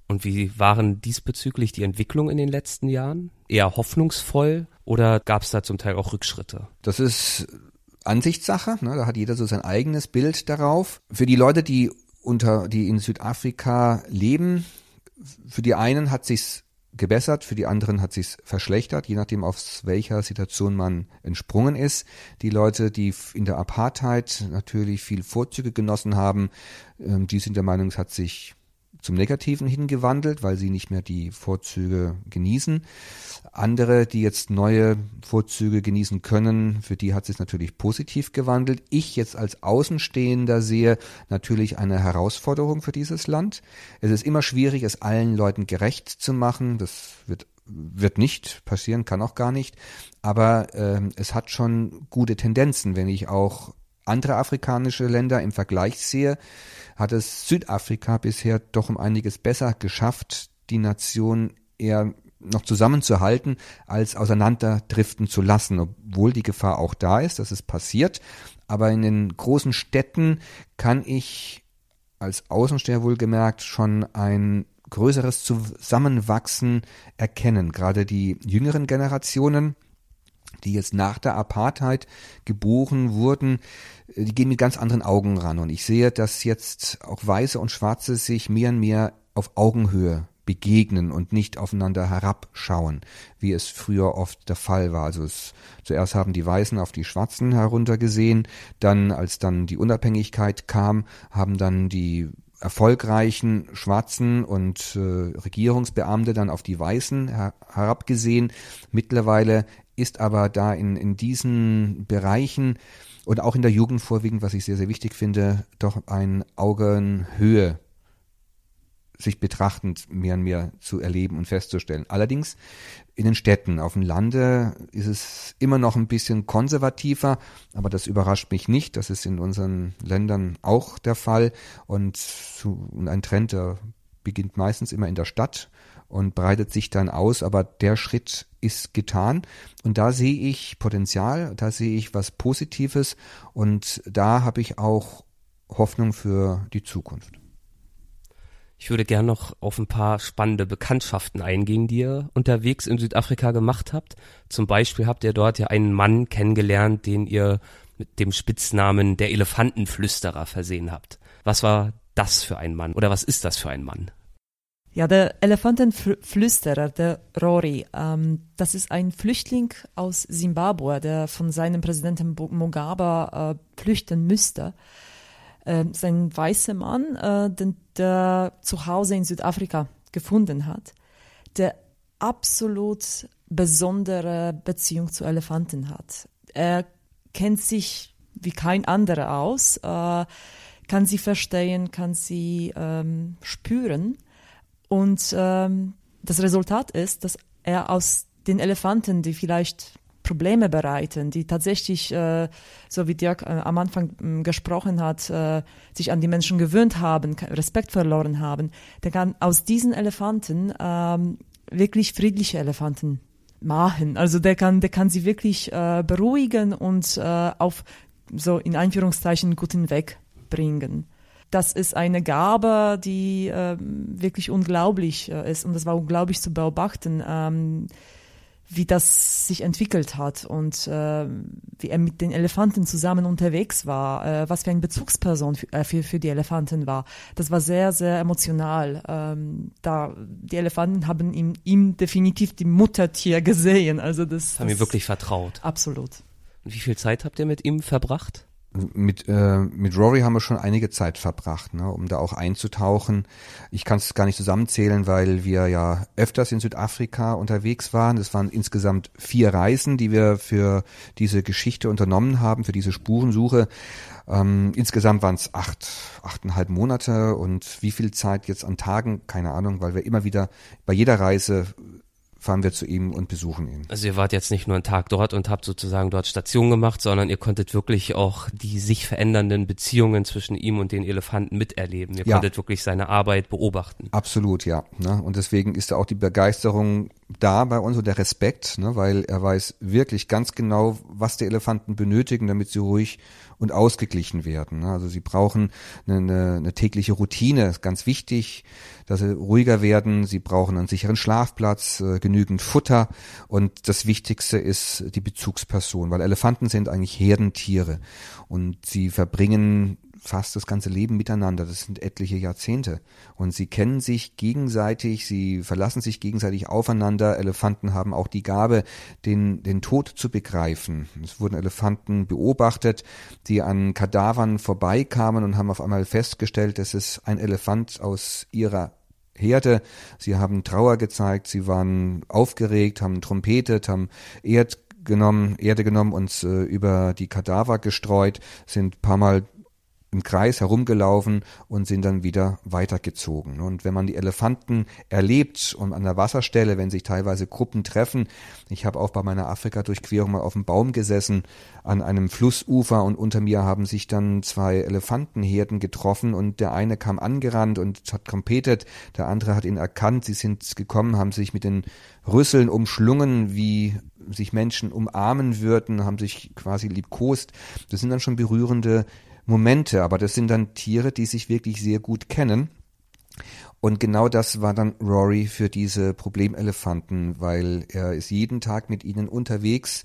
Und wie waren diesbezüglich die Entwicklungen in den letzten Jahren? Eher hoffnungsvoll oder gab es da zum Teil auch Rückschritte? Das ist Ansichtssache, ne? da hat jeder so sein eigenes Bild darauf. Für die Leute, die unter, die in Südafrika leben, für die einen hat sich's gebessert, für die anderen hat sich's verschlechtert, je nachdem aus welcher Situation man entsprungen ist. Die Leute, die in der Apartheid natürlich viel Vorzüge genossen haben, ähm, die sind der Meinung, es hat sich zum Negativen hingewandelt, weil sie nicht mehr die Vorzüge genießen. Andere, die jetzt neue Vorzüge genießen können, für die hat sich natürlich positiv gewandelt. Ich jetzt als Außenstehender sehe natürlich eine Herausforderung für dieses Land. Es ist immer schwierig, es allen Leuten gerecht zu machen. Das wird wird nicht passieren, kann auch gar nicht. Aber ähm, es hat schon gute Tendenzen, wenn ich auch andere afrikanische Länder im Vergleich sehe hat es Südafrika bisher doch um einiges besser geschafft, die Nation eher noch zusammenzuhalten, als auseinanderdriften zu lassen, obwohl die Gefahr auch da ist, dass es passiert. Aber in den großen Städten kann ich als Außensteher wohlgemerkt schon ein größeres Zusammenwachsen erkennen. Gerade die jüngeren Generationen, die jetzt nach der Apartheid geboren wurden, äh, die gehen mit ganz anderen Augen ran. Und ich sehe, dass jetzt auch Weiße und Schwarze sich mehr und mehr auf Augenhöhe begegnen und nicht aufeinander herabschauen, wie es früher oft der Fall war. Also es, zuerst haben die Weißen auf die Schwarzen heruntergesehen, dann, als dann die Unabhängigkeit kam, haben dann die erfolgreichen Schwarzen und äh, Regierungsbeamte dann auf die Weißen her herabgesehen. Mittlerweile ist aber da in, in diesen Bereichen und auch in der Jugend vorwiegend, was ich sehr, sehr wichtig finde, doch ein Augenhöhe sich betrachtend mehr und mehr zu erleben und festzustellen. Allerdings in den Städten, auf dem Lande ist es immer noch ein bisschen konservativer, aber das überrascht mich nicht. Das ist in unseren Ländern auch der Fall und ein Trend, der beginnt meistens immer in der Stadt und breitet sich dann aus, aber der Schritt ist getan und da sehe ich Potenzial, da sehe ich was Positives und da habe ich auch Hoffnung für die Zukunft. Ich würde gern noch auf ein paar spannende Bekanntschaften eingehen, die ihr unterwegs in Südafrika gemacht habt. Zum Beispiel habt ihr dort ja einen Mann kennengelernt, den ihr mit dem Spitznamen der Elefantenflüsterer versehen habt. Was war das für ein Mann oder was ist das für ein Mann? Ja, der Elefantenflüsterer, der Rory, ähm, das ist ein Flüchtling aus Simbabwe, der von seinem Präsidenten Mugabe äh, flüchten müsste. Äh, sein weißer Mann, äh, den, der zu Hause in Südafrika gefunden hat, der absolut besondere Beziehung zu Elefanten hat. Er kennt sich wie kein anderer aus, äh, kann sie verstehen, kann sie ähm, spüren und ähm, das Resultat ist, dass er aus den Elefanten, die vielleicht Probleme bereiten, die tatsächlich, äh, so wie Dirk äh, am Anfang äh, gesprochen hat, äh, sich an die Menschen gewöhnt haben, Respekt verloren haben, der kann aus diesen Elefanten ähm, wirklich friedliche Elefanten machen. Also der kann, der kann sie wirklich äh, beruhigen und äh, auf so in Einführungszeichen guten Weg bringen das ist eine Gabe, die äh, wirklich unglaublich äh, ist und das war unglaublich zu beobachten, ähm, wie das sich entwickelt hat und äh, wie er mit den Elefanten zusammen unterwegs war, äh, was für eine Bezugsperson für, äh, für, für die Elefanten war. Das war sehr, sehr emotional. Ähm, da die Elefanten haben ihm, ihm definitiv die Muttertier gesehen. Also das haben das, ihm wirklich vertraut. Absolut. Und wie viel Zeit habt ihr mit ihm verbracht? Mit, äh, mit Rory haben wir schon einige Zeit verbracht, ne, um da auch einzutauchen. Ich kann es gar nicht zusammenzählen, weil wir ja öfters in Südafrika unterwegs waren. Es waren insgesamt vier Reisen, die wir für diese Geschichte unternommen haben, für diese Spurensuche. Ähm, insgesamt waren es acht, achteinhalb Monate und wie viel Zeit jetzt an Tagen, keine Ahnung, weil wir immer wieder bei jeder Reise fahren wir zu ihm und besuchen ihn. Also ihr wart jetzt nicht nur einen Tag dort und habt sozusagen dort Station gemacht, sondern ihr konntet wirklich auch die sich verändernden Beziehungen zwischen ihm und den Elefanten miterleben. Ihr Ja. konntet wirklich seine Arbeit beobachten. Absolut, ja. Ne? Und deswegen ist da auch die Begeisterung da bei uns und der Respekt, ne? weil er weiß wirklich ganz genau, was die Elefanten benötigen, damit sie ruhig und ausgeglichen werden. Ne? Also sie brauchen eine, eine, eine tägliche Routine, ist ganz wichtig, dass sie ruhiger werden. Sie brauchen einen sicheren Schlafplatz, äh, genügend Futter und das Wichtigste ist die Bezugsperson, weil Elefanten sind eigentlich Herdentiere und sie verbringen fast das ganze Leben miteinander. Das sind etliche Jahrzehnte. Und sie kennen sich gegenseitig, sie verlassen sich gegenseitig aufeinander. Elefanten haben auch die Gabe, den, den Tod zu begreifen. Es wurden Elefanten beobachtet, die an Kadavern vorbeikamen und haben auf einmal festgestellt, es ein Elefant aus ihrer Herde. Sie haben Trauer gezeigt, sie waren aufgeregt, haben trompetet, haben Erd genommen, Erde genommen und äh, über die Kadaver gestreut, sind paar Mal im Kreis herumgelaufen und sind dann wieder weitergezogen. Und wenn man die Elefanten erlebt und an der Wasserstelle, wenn sich teilweise Gruppen treffen, ich habe auch bei meiner Afrika-Durchquerung mal auf dem Baum gesessen an einem Flussufer und unter mir haben sich dann zwei Elefantenherden getroffen und der eine kam angerannt und hat trompetet, der andere hat ihn erkannt, sie sind gekommen, haben sich mit den Rüsseln umschlungen, wie sich Menschen umarmen würden, haben sich quasi liebkost. Das sind dann schon berührende Momente, aber das sind dann Tiere, die sich wirklich sehr gut kennen. Und genau das war dann Rory für diese Problemelefanten, weil er ist jeden Tag mit ihnen unterwegs,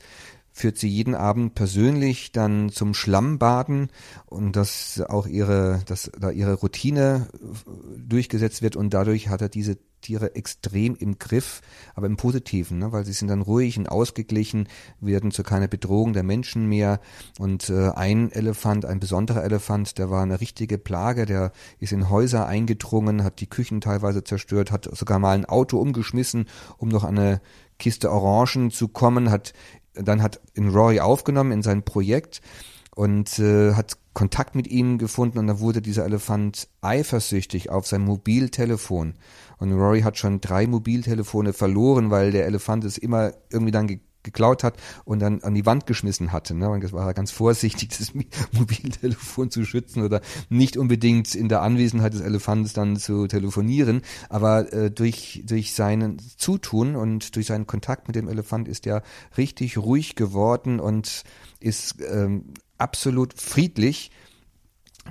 führt sie jeden Abend persönlich dann zum Schlammbaden und dass auch ihre, dass da ihre Routine durchgesetzt wird und dadurch hat er diese Tiere extrem im Griff, aber im Positiven, ne? weil sie sind dann ruhig und ausgeglichen, werden zu keiner Bedrohung der Menschen mehr. Und äh, ein Elefant, ein besonderer Elefant, der war eine richtige Plage, der ist in Häuser eingedrungen, hat die Küchen teilweise zerstört, hat sogar mal ein Auto umgeschmissen, um noch eine Kiste Orangen zu kommen, hat dann hat in Rory aufgenommen in sein Projekt und äh, hat Kontakt mit ihm gefunden und dann wurde dieser Elefant eifersüchtig auf sein Mobiltelefon. Und Rory hat schon drei Mobiltelefone verloren, weil der Elefant es immer irgendwie dann geklaut hat und dann an die Wand geschmissen hatte. Ne? Das war ganz vorsichtig, das Mobiltelefon zu schützen oder nicht unbedingt in der Anwesenheit des Elefantes dann zu telefonieren. Aber äh, durch, durch seinen Zutun und durch seinen Kontakt mit dem Elefant ist er richtig ruhig geworden und ist ähm, absolut friedlich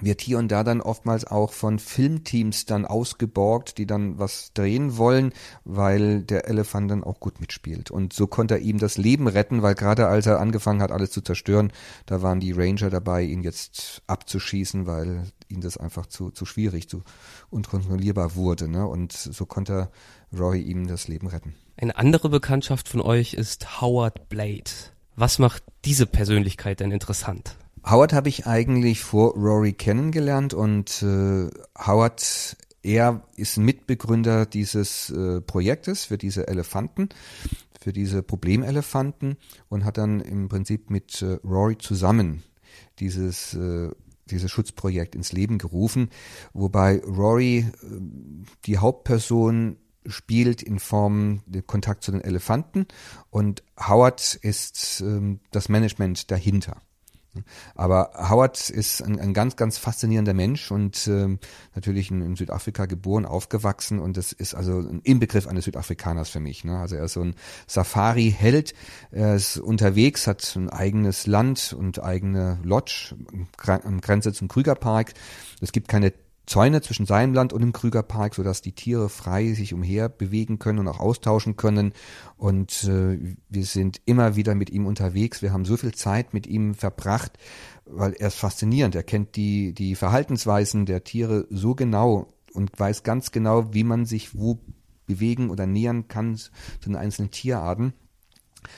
wird hier und da dann oftmals auch von Filmteams dann ausgeborgt, die dann was drehen wollen, weil der Elefant dann auch gut mitspielt. Und so konnte er ihm das Leben retten, weil gerade als er angefangen hat, alles zu zerstören, da waren die Ranger dabei, ihn jetzt abzuschießen, weil ihm das einfach zu, zu schwierig, zu unkontrollierbar wurde. Ne? Und so konnte Roy ihm das Leben retten. Eine andere Bekanntschaft von euch ist Howard Blade. Was macht diese Persönlichkeit denn interessant? Howard habe ich eigentlich vor Rory kennengelernt und äh, Howard, er ist Mitbegründer dieses äh, Projektes für diese Elefanten, für diese Problemelefanten und hat dann im Prinzip mit äh, Rory zusammen dieses äh, dieses Schutzprojekt ins Leben gerufen, wobei Rory äh, die Hauptperson spielt in Form der Kontakt zu den Elefanten und Howard ist ähm, das Management dahinter. Aber Howard ist ein, ein ganz, ganz faszinierender Mensch und ähm, natürlich in, in Südafrika geboren, aufgewachsen und das ist also ein Inbegriff eines Südafrikaners für mich. Ne? Also er ist so ein Safari-Held, er ist unterwegs, hat ein eigenes Land und eigene Lodge Grenze zum Krügerpark. Es gibt keine Zäune zwischen seinem Land und dem Krügerpark, sodass die Tiere frei sich umher bewegen können und auch austauschen können. Und äh, wir sind immer wieder mit ihm unterwegs. Wir haben so viel Zeit mit ihm verbracht, weil er ist faszinierend. Er kennt die, die Verhaltensweisen der Tiere so genau und weiß ganz genau, wie man sich wo bewegen oder nähern kann zu den einzelnen Tierarten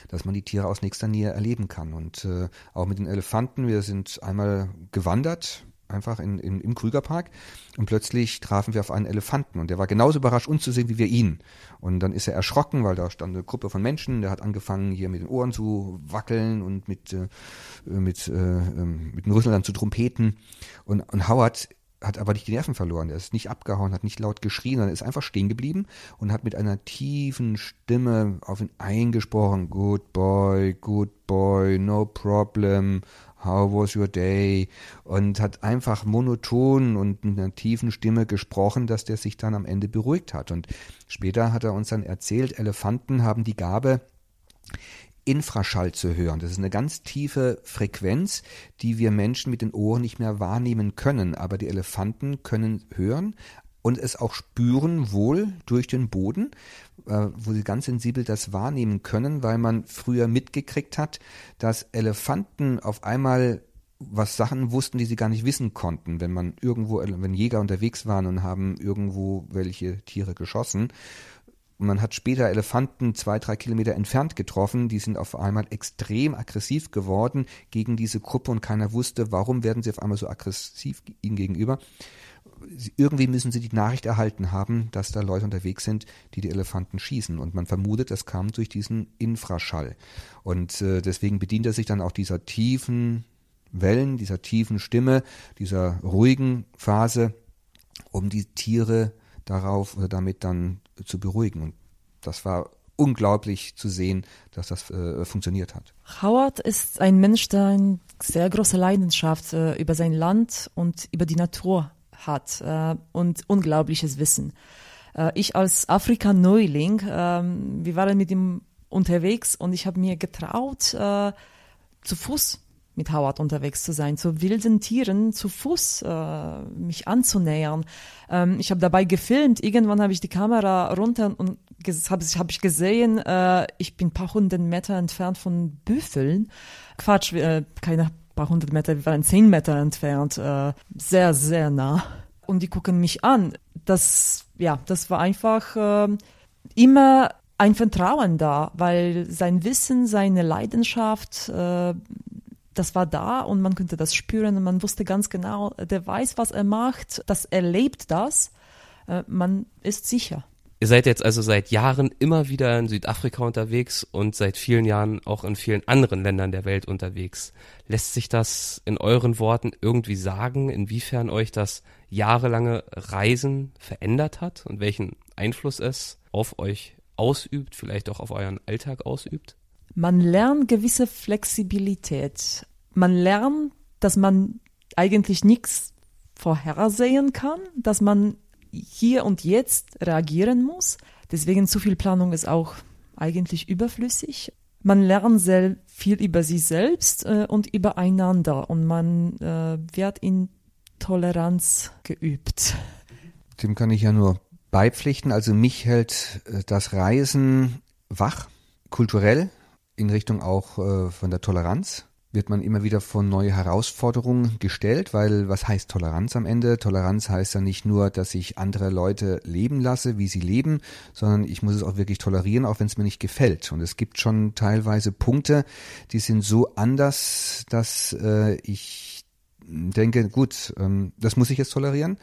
dass man die Tiere aus nächster Nähe erleben kann. Und äh, auch mit den Elefanten, wir sind einmal gewandert einfach in, in, im Krügerpark und plötzlich trafen wir auf einen Elefanten und der war genauso überrascht, uns zu sehen, wie wir ihn. Und dann ist er erschrocken, weil da stand eine Gruppe von Menschen, der hat angefangen, hier mit den Ohren zu wackeln und mit, äh, mit, äh, ähm, mit den Rüsseln dann zu trompeten. Und, und Howard hat aber nicht die Nerven verloren. Er ist nicht abgehauen, hat nicht laut geschrien, sondern ist einfach stehen geblieben und hat mit einer tiefen Stimme auf ihn eingesprochen. Good boy, good boy, no problem. How was your day? Und hat einfach monoton und mit einer tiefen Stimme gesprochen, dass der sich dann am Ende beruhigt hat. Und später hat er uns dann erzählt, Elefanten haben die Gabe, Infraschall zu hören. Das ist eine ganz tiefe Frequenz, die wir Menschen mit den Ohren nicht mehr wahrnehmen können. Aber die Elefanten können hören und es auch spüren wohl durch den Boden, äh, wo sie ganz sensibel das wahrnehmen können, weil man früher mitgekriegt hat, dass Elefanten auf einmal was Sachen wussten, die sie gar nicht wissen konnten, wenn man irgendwo, wenn Jäger unterwegs waren und haben irgendwo welche Tiere geschossen. Und man hat später Elefanten zwei, drei Kilometer entfernt getroffen, die sind auf einmal extrem aggressiv geworden gegen diese Gruppe und keiner wusste, warum werden sie auf einmal so aggressiv ihnen gegenüber irgendwie müssen sie die Nachricht erhalten haben, dass da Leute unterwegs sind, die die Elefanten schießen. Und man vermutet, das kam durch diesen Infraschall. Und äh, deswegen bedient er sich dann auch dieser tiefen Wellen, dieser tiefen Stimme, dieser ruhigen Phase, um die Tiere darauf oder damit dann zu beruhigen. Und das war unglaublich zu sehen, dass das äh, funktioniert hat. Howard ist ein Mensch, der eine sehr große Leidenschaft äh, über sein Land und über die Natur hat äh, und unglaubliches Wissen. Äh, ich als Afrika-Neuling, äh, wir waren mit ihm unterwegs und ich habe mir getraut, äh, zu Fuß mit Howard unterwegs zu sein, zu wilden Tieren zu Fuß äh, mich anzunähern. Ähm, ich habe dabei gefilmt. Irgendwann habe ich die Kamera runter und habe hab ich gesehen, äh, ich bin ein paar hundert Meter entfernt von Büffeln. Quatsch, äh, keine paar hundert Meter, wir waren zehn Meter entfernt, äh, sehr, sehr nah. Und die gucken mich an. Das, ja, das war einfach äh, immer ein Vertrauen da, weil sein Wissen, seine Leidenschaft, äh, das war da und man konnte das spüren und man wusste ganz genau, der weiß, was er macht, das erlebt das, äh, man ist sicher. Ihr seid jetzt also seit Jahren immer wieder in Südafrika unterwegs und seit vielen Jahren auch in vielen anderen Ländern der Welt unterwegs. Lässt sich das in euren Worten irgendwie sagen, inwiefern euch das jahrelange Reisen verändert hat und welchen Einfluss es auf euch ausübt, vielleicht auch auf euren Alltag ausübt? Man lernt gewisse Flexibilität. Man lernt, dass man eigentlich nichts vorhersehen kann, dass man hier und jetzt reagieren muss. Deswegen zu viel Planung ist auch eigentlich überflüssig. Man lernt sehr viel über sich selbst äh, und übereinander und man äh, wird in Toleranz geübt. Dem kann ich ja nur beipflichten. Also mich hält äh, das Reisen wach, kulturell, in Richtung auch äh, von der Toleranz wird man immer wieder vor neue Herausforderungen gestellt, weil was heißt Toleranz am Ende? Toleranz heißt ja nicht nur, dass ich andere Leute leben lasse, wie sie leben, sondern ich muss es auch wirklich tolerieren, auch wenn es mir nicht gefällt. Und es gibt schon teilweise Punkte, die sind so anders, dass äh, ich denke, gut, ähm, das muss ich jetzt tolerieren,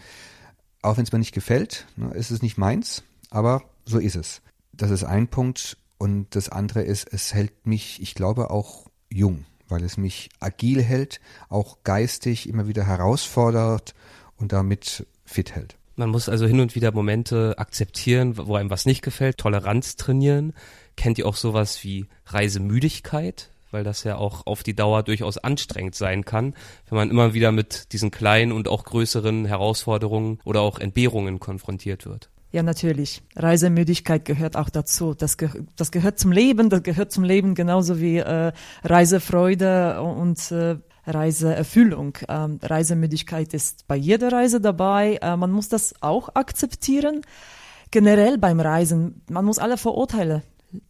auch wenn es mir nicht gefällt. Ne, ist es nicht meins, aber so ist es. Das ist ein Punkt. Und das andere ist, es hält mich, ich glaube, auch jung weil es mich agil hält, auch geistig immer wieder herausfordert und damit fit hält. Man muss also hin und wieder Momente akzeptieren, wo einem was nicht gefällt, Toleranz trainieren. Kennt ihr auch sowas wie Reisemüdigkeit? Weil das ja auch auf die Dauer durchaus anstrengend sein kann, wenn man immer wieder mit diesen kleinen und auch größeren Herausforderungen oder auch Entbehrungen konfrontiert wird. Ja, natürlich. Reisemüdigkeit gehört auch dazu. Das, ge das gehört zum Leben, das gehört zum Leben genauso wie äh, Reisefreude und äh, Reiseerfüllung. Ähm, Reisemüdigkeit ist bei jeder Reise dabei. Äh, man muss das auch akzeptieren. Generell beim Reisen, man muss alle Vorurteile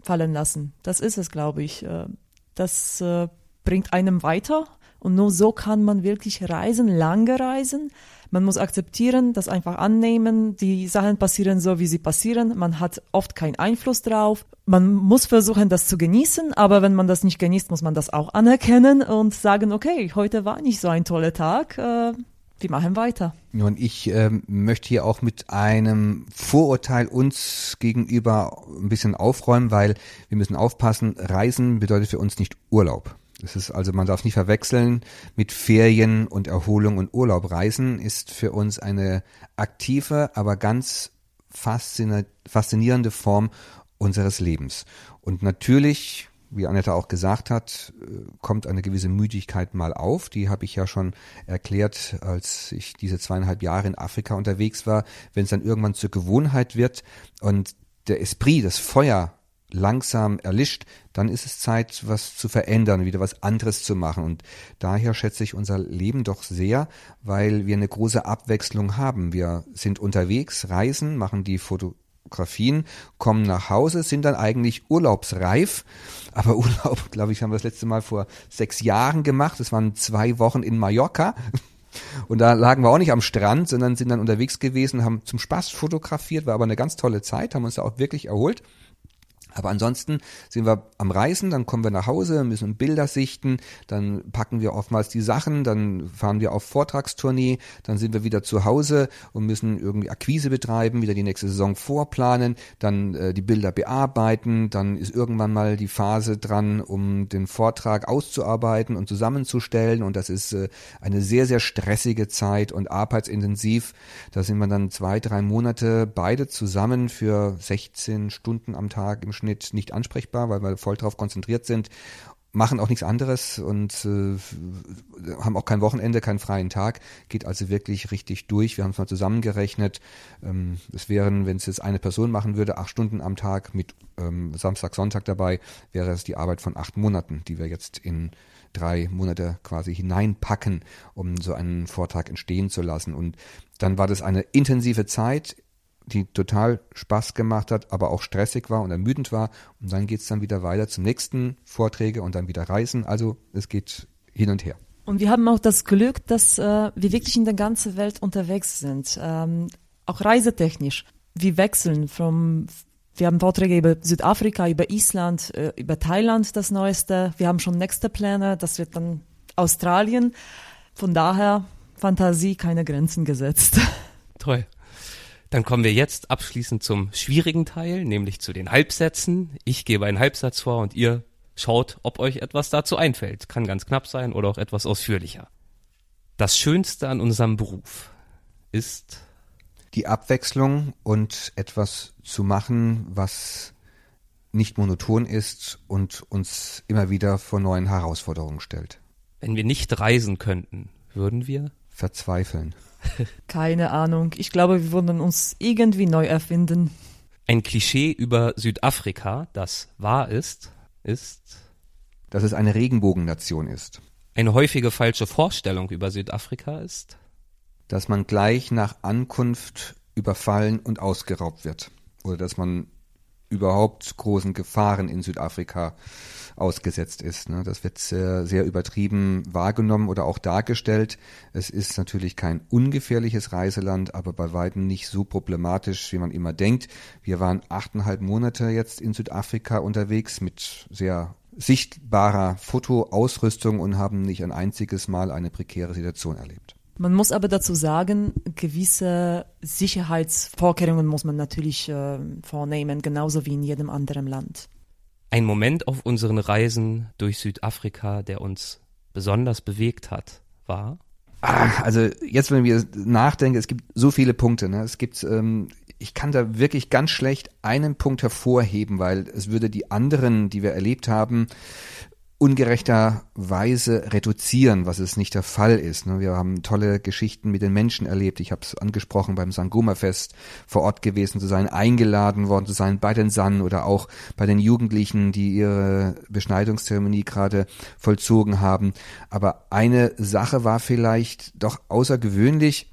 fallen lassen. Das ist es, glaube ich. Äh, das äh, bringt einem weiter und nur so kann man wirklich reisen, lange reisen. Man muss akzeptieren, das einfach annehmen. Die Sachen passieren so, wie sie passieren. Man hat oft keinen Einfluss drauf. Man muss versuchen, das zu genießen. Aber wenn man das nicht genießt, muss man das auch anerkennen und sagen, okay, heute war nicht so ein toller Tag. Äh, wir machen weiter. Und ich ähm, möchte hier auch mit einem Vorurteil uns gegenüber ein bisschen aufräumen, weil wir müssen aufpassen, Reisen bedeutet für uns nicht Urlaub. Das ist also, man darf nicht verwechseln mit Ferien und Erholung und Urlaub. Reisen ist für uns eine aktive, aber ganz faszinierende Form unseres Lebens. Und natürlich, wie Annette auch gesagt hat, äh, kommt eine gewisse Müdigkeit mal auf. Die habe ich ja schon erklärt, als ich diese zweieinhalb Jahre in Afrika unterwegs war. Wenn es dann irgendwann zur Gewohnheit wird und der Esprit, das Feuer langsam erlischt, dann ist es Zeit, was zu verändern, wieder was anderes zu machen. Und daher schätze ich unser Leben doch sehr, weil wir eine große Abwechslung haben. Wir sind unterwegs, reisen, machen die Fotografien, kommen nach Hause, sind dann eigentlich urlaubsreif. Aber Urlaub, glaube ich, haben wir das letzte Mal vor sechs Jahren gemacht. Das waren zwei Wochen in Mallorca. Und da lagen wir auch nicht am Strand, sondern sind dann unterwegs gewesen, haben zum Spaß fotografiert, war aber eine ganz tolle Zeit, haben uns da auch wirklich erholt. Aber ansonsten sind wir am Reisen, dann kommen wir nach Hause, müssen Bilder sichten, dann packen wir oftmals die Sachen, dann fahren wir auf Vortragstournee, dann sind wir wieder zu Hause und müssen irgendwie Akquise betreiben, wieder die nächste Saison vorplanen, dann äh, die Bilder bearbeiten, dann ist irgendwann mal die Phase dran, um den Vortrag auszuarbeiten und zusammenzustellen und das ist äh, eine sehr, sehr stressige Zeit und arbeitsintensiv. Da sind wir dann zwei, drei Monate beide zusammen für 16 Stunden am Tag im Schnitt Schnitt nicht ansprechbar, weil wir voll drauf konzentriert sind machen auch nichts anderes und äh, haben auch kein Wochenende, keinen freien Tag, geht also wirklich richtig durch. Wir haben es mal zusammengerechnet. Ähm, es wären, wenn es jetzt eine Person machen würde, acht Stunden am Tag mit ähm, Samstag, Sonntag dabei, wäre es die Arbeit von acht Monaten, die wir jetzt in drei Monate quasi hineinpacken, um so einen Vortrag entstehen zu lassen. Und dann war das eine intensive Zeit die total Spaß gemacht hat, aber auch stressig war und ermüdend war. Und dann geht's dann wieder weiter zum nächsten Vorträge und dann wieder Reisen. Also es geht hin und her. Und wir haben auch das Glück, dass äh, wir wirklich in der ganzen Welt unterwegs sind, ähm, auch reisetechnisch. Wir wechseln vom, wir haben Vorträge über Südafrika, über Island, äh, über Thailand, das Neueste. Wir haben schon nächste Pläne, das wird dann Australien. Von daher Fantasie keine Grenzen gesetzt. Toll. Dann kommen wir jetzt abschließend zum schwierigen Teil, nämlich zu den Halbsätzen. Ich gebe einen Halbsatz vor und ihr schaut, ob euch etwas dazu einfällt. Kann ganz knapp sein oder auch etwas ausführlicher. Das Schönste an unserem Beruf ist die Abwechslung und etwas zu machen, was nicht monoton ist und uns immer wieder vor neuen Herausforderungen stellt. Wenn wir nicht reisen könnten, würden wir verzweifeln. Keine Ahnung. Ich glaube, wir würden uns irgendwie neu erfinden. Ein Klischee über Südafrika, das wahr ist, ist, dass es eine Regenbogennation ist. Eine häufige falsche Vorstellung über Südafrika ist, dass man gleich nach Ankunft überfallen und ausgeraubt wird. Oder dass man überhaupt großen Gefahren in Südafrika ausgesetzt ist. Ne? Das wird sehr, sehr übertrieben wahrgenommen oder auch dargestellt. Es ist natürlich kein ungefährliches Reiseland, aber bei weitem nicht so problematisch, wie man immer denkt. Wir waren achteinhalb Monate jetzt in Südafrika unterwegs mit sehr sichtbarer Fotoausrüstung und haben nicht ein einziges Mal eine prekäre Situation erlebt. Man muss aber dazu sagen, gewisse Sicherheitsvorkehrungen muss man natürlich äh, vornehmen, genauso wie in jedem anderen Land. Ein Moment auf unseren Reisen durch Südafrika, der uns besonders bewegt hat, war? Ah, also jetzt, wenn wir nachdenken, es gibt so viele Punkte. Ne? Es gibt, ähm, ich kann da wirklich ganz schlecht einen Punkt hervorheben, weil es würde die anderen, die wir erlebt haben, ungerechterweise reduzieren, was es nicht der Fall ist. Ne? Wir haben tolle Geschichten mit den Menschen erlebt. Ich habe es angesprochen, beim Sangoma-Fest vor Ort gewesen zu sein, eingeladen worden zu sein bei den San oder auch bei den Jugendlichen, die ihre Beschneidungszeremonie gerade vollzogen haben. Aber eine Sache war vielleicht doch außergewöhnlich,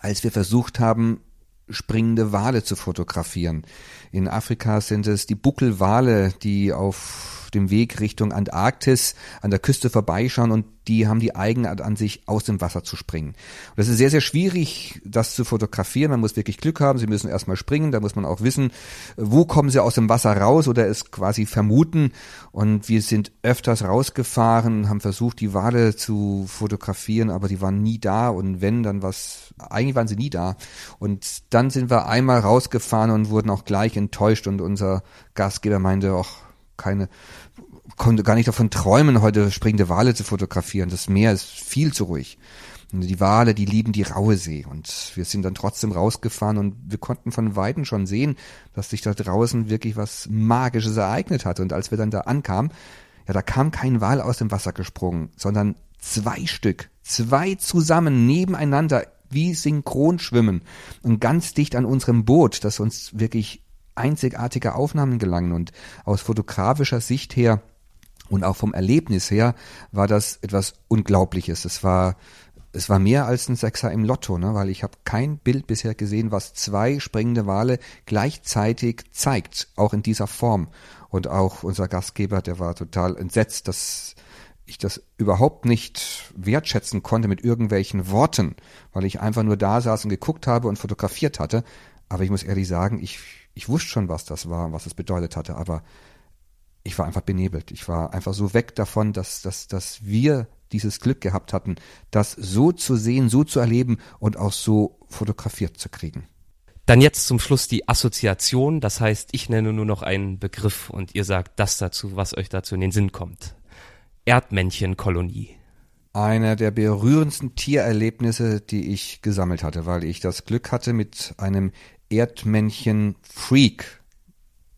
als wir versucht haben, springende Wale zu fotografieren. In Afrika sind es die Buckelwale, die auf dem Weg Richtung Antarktis an der Küste vorbeischauen und die haben die Eigenart an sich, aus dem Wasser zu springen. Und das ist sehr, sehr schwierig, das zu fotografieren. Man muss wirklich Glück haben. Sie müssen erstmal springen. Da muss man auch wissen, wo kommen sie aus dem Wasser raus oder es quasi vermuten. Und wir sind öfters rausgefahren, haben versucht, die Wale zu fotografieren, aber die waren nie da. Und wenn, dann was, eigentlich waren sie nie da. Und dann sind wir einmal rausgefahren und wurden auch gleich enttäuscht und unser Gastgeber meinte, auch keine, konnte gar nicht davon träumen, heute springende Wale zu fotografieren. Das Meer ist viel zu ruhig. Und die Wale, die lieben die raue See. Und wir sind dann trotzdem rausgefahren und wir konnten von Weitem schon sehen, dass sich da draußen wirklich was Magisches ereignet hat. Und als wir dann da ankamen, ja, da kam kein Wal aus dem Wasser gesprungen, sondern zwei Stück, zwei zusammen nebeneinander wie synchron schwimmen und ganz dicht an unserem Boot, das uns wirklich einzigartige Aufnahmen gelangen. Und aus fotografischer Sicht her und auch vom Erlebnis her war das etwas Unglaubliches. Es war es war mehr als ein Sechser im Lotto, ne? weil ich habe kein Bild bisher gesehen, was zwei springende Wale gleichzeitig zeigt, auch in dieser Form. Und auch unser Gastgeber, der war total entsetzt, dass ich das überhaupt nicht wertschätzen konnte mit irgendwelchen Worten, weil ich einfach nur da saß und geguckt habe und fotografiert hatte. Aber ich muss ehrlich sagen, ich ich wusste schon, was das war, was es bedeutet hatte, aber ich war einfach benebelt. Ich war einfach so weg davon, dass, dass, dass wir dieses Glück gehabt hatten, das so zu sehen, so zu erleben und auch so fotografiert zu kriegen. Dann jetzt zum Schluss die Assoziation. Das heißt, ich nenne nur noch einen Begriff und ihr sagt das dazu, was euch dazu in den Sinn kommt. Erdmännchenkolonie. Einer der berührendsten Tiererlebnisse, die ich gesammelt hatte, weil ich das Glück hatte, mit einem Erdmännchen-Freak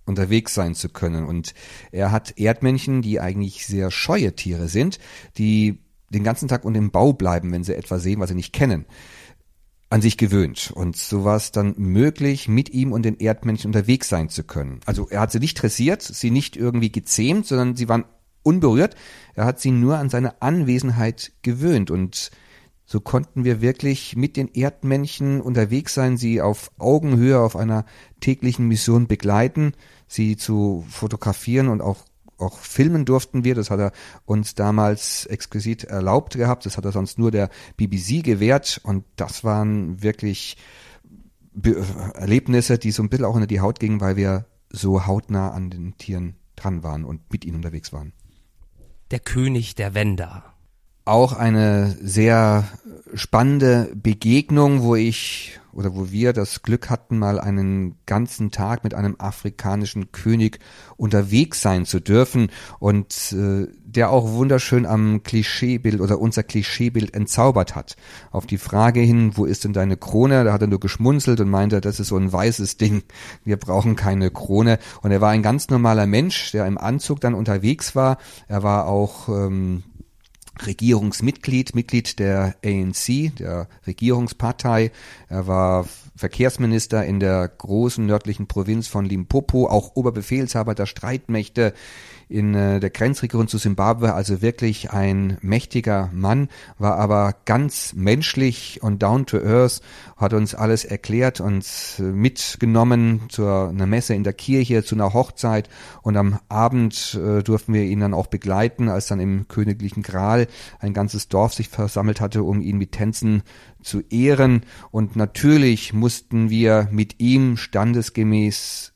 unterwegs sein zu können. Und er hat Erdmännchen, die eigentlich sehr scheue Tiere sind, die den ganzen Tag unter dem Bau bleiben, wenn sie etwas sehen, was sie nicht kennen, an sich gewöhnt. Und so war es dann möglich, mit ihm und den Erdmännchen unterwegs sein zu können. Also er hat sie nicht dressiert, sie nicht irgendwie gezähmt, sondern sie waren unberührt. Er hat sie nur an seine Anwesenheit gewöhnt und so konnten wir wirklich mit den Erdmännchen unterwegs sein, sie auf Augenhöhe auf einer täglichen Mission begleiten, sie zu fotografieren und auch auch filmen durften wir. Das hat er uns damals exquisit erlaubt gehabt. Das hat er sonst nur der BBC gewährt. Und das waren wirklich Erlebnisse, die so ein bisschen auch unter die Haut gingen, weil wir so hautnah an den Tieren dran waren und mit ihnen unterwegs waren. Der König der Wender auch eine sehr spannende Begegnung, wo ich oder wo wir das Glück hatten, mal einen ganzen Tag mit einem afrikanischen König unterwegs sein zu dürfen und äh, der auch wunderschön am Klischeebild oder unser Klischeebild entzaubert hat. Auf die Frage hin, wo ist denn deine Krone? Da hat er nur geschmunzelt und meinte, das ist so ein weißes Ding. Wir brauchen keine Krone. Und er war ein ganz normaler Mensch, der im Anzug dann unterwegs war. Er war auch ähm, Regierungsmitglied, Mitglied der ANC, der Regierungspartei. Er war Verkehrsminister in der großen nördlichen Provinz von Limpopo, auch Oberbefehlshaber der Streitmächte in äh, der Grenzregion zu Simbabwe, also wirklich ein mächtiger Mann, war aber ganz menschlich und down to earth, hat uns alles erklärt, uns äh, mitgenommen zu einer Messe in der Kirche, zu einer Hochzeit. Und am Abend äh, durften wir ihn dann auch begleiten, als dann im königlichen Gral ein ganzes Dorf sich versammelt hatte, um ihn mit Tänzen zu ehren. Und natürlich mussten wir mit ihm standesgemäß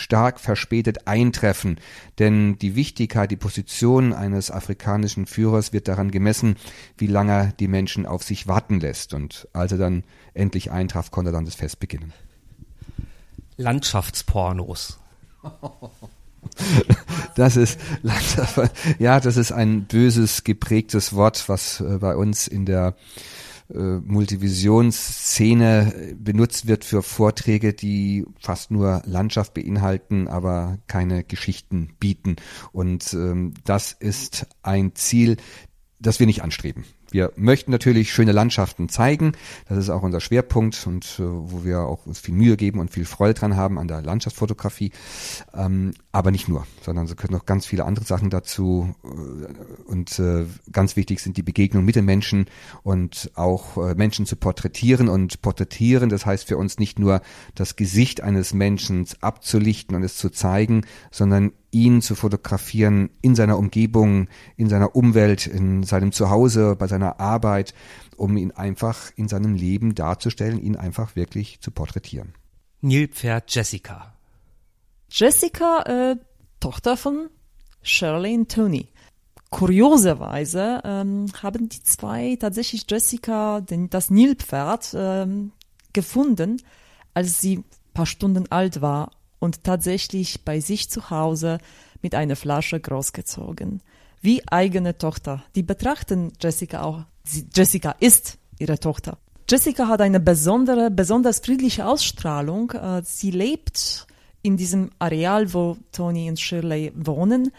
stark verspätet eintreffen, denn die Wichtigkeit, die Position eines afrikanischen Führers wird daran gemessen, wie lange die Menschen auf sich warten lässt. Und als er dann endlich eintraf, konnte dann das Fest beginnen. Landschaftspornos. Das ist, ja, das ist ein böses, geprägtes Wort, was äh, bei uns in der Multivisionsszene benutzt wird für Vorträge, die fast nur Landschaft beinhalten, aber keine Geschichten bieten. Und ähm, das ist ein Ziel, das wir nicht anstreben. Wir möchten natürlich schöne Landschaften zeigen. Das ist auch unser Schwerpunkt und äh, wo wir auch uns viel Mühe geben und viel Freude dran haben an der Landschaftsfotografie. Ähm, aber nicht nur, sondern es können noch ganz viele andere Sachen dazu. Äh, und äh, ganz wichtig sind die Begegnungen mit den Menschen und auch äh, Menschen zu porträtieren. Und porträtieren, das heißt für uns nicht nur das Gesicht eines Menschen abzulichten und es zu zeigen, sondern ihn zu fotografieren in seiner Umgebung, in seiner Umwelt, in seinem Zuhause, bei seiner Arbeit, um ihn einfach in seinem Leben darzustellen, ihn einfach wirklich zu porträtieren. Nilpferd Jessica. Jessica, äh, Tochter von Shirley und Tony. Kurioserweise ähm, haben die zwei tatsächlich Jessica, den, das Nilpferd, ähm, gefunden, als sie paar Stunden alt war und tatsächlich bei sich zu Hause mit einer Flasche großgezogen. Wie eigene Tochter. Die betrachten Jessica auch. Sie, Jessica ist ihre Tochter. Jessica hat eine besondere, besonders friedliche Ausstrahlung. Äh, sie lebt in diesem Areal, wo Tony und Shirley wohnen.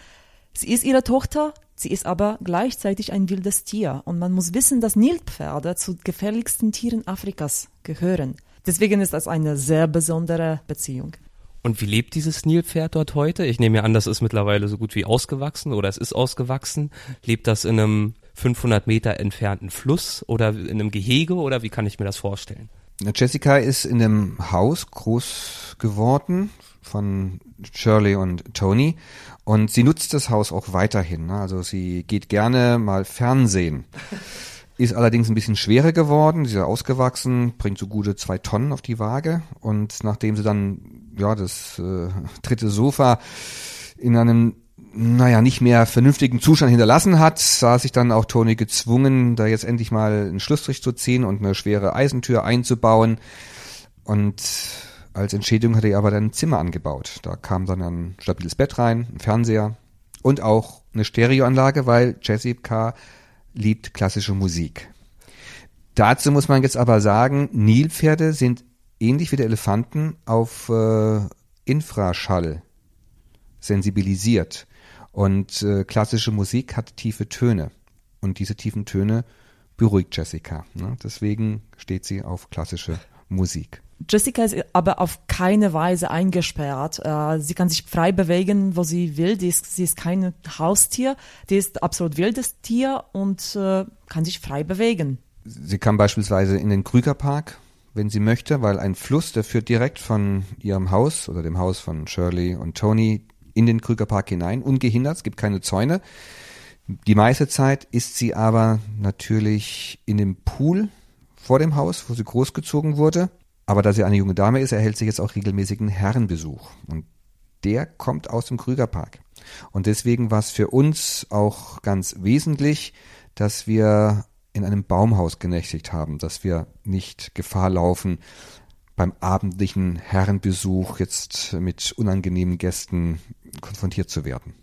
Sie ist ihre Tochter, sie ist aber gleichzeitig ein wildes Tier. Und man muss wissen, dass Nilpferde zu gefährlichsten Tieren Afrikas gehören. Deswegen ist das eine sehr besondere Beziehung. Und wie lebt dieses Nilpferd dort heute? Ich nehme an, das ist mittlerweile so gut wie ausgewachsen oder es ist ausgewachsen. Lebt das in einem 500 Meter entfernten Fluss oder in einem Gehege oder wie kann ich mir das vorstellen? Jessica ist in einem Haus groß geworden von Shirley und Tony und sie nutzt das Haus auch weiterhin. Ne? Also sie geht gerne mal Fernsehen. Ist allerdings ein bisschen schwerer geworden, sie ist ausgewachsen, bringt so gute zwei Tonnen auf die Waage und nachdem sie dann ja, das äh, dritte Sofa in einem naja, nicht mehr vernünftigen Zustand hinterlassen hat, sah sich dann auch Tony gezwungen, da jetzt endlich mal einen Schlussstrich zu ziehen und eine schwere Eisentür einzubauen. Und als Entschädigung hatte er aber dann ein Zimmer angebaut. Da kam dann ein stabiles Bett rein, ein Fernseher und auch eine Stereoanlage, weil Jessica liebt klassische Musik. Dazu muss man jetzt aber sagen, Nilpferde sind ähnlich wie der Elefanten auf äh, Infraschall sensibilisiert. Und äh, klassische Musik hat tiefe Töne. Und diese tiefen Töne beruhigt Jessica. Ne? Deswegen steht sie auf klassische Musik. Jessica ist aber auf keine Weise eingesperrt. Äh, sie kann sich frei bewegen, wo sie will. Die ist, sie ist kein Haustier. Die ist absolut wildes Tier und äh, kann sich frei bewegen. Sie kann beispielsweise in den Krügerpark wenn sie möchte, weil ein Fluss, der führt direkt von ihrem Haus oder dem Haus von Shirley und Tony in den Krügerpark hinein, ungehindert, es gibt keine Zäune. Die meiste Zeit ist sie aber natürlich in dem Pool vor dem Haus, wo sie großgezogen wurde. Aber da sie eine junge Dame ist, erhält sie jetzt auch regelmäßigen Herrenbesuch. Und der kommt aus dem Krügerpark. Und deswegen war es für uns auch ganz wesentlich, dass wir in einem Baumhaus genächtigt haben, dass wir nicht Gefahr laufen, beim abendlichen Herrenbesuch jetzt mit unangenehmen Gästen konfrontiert zu werden.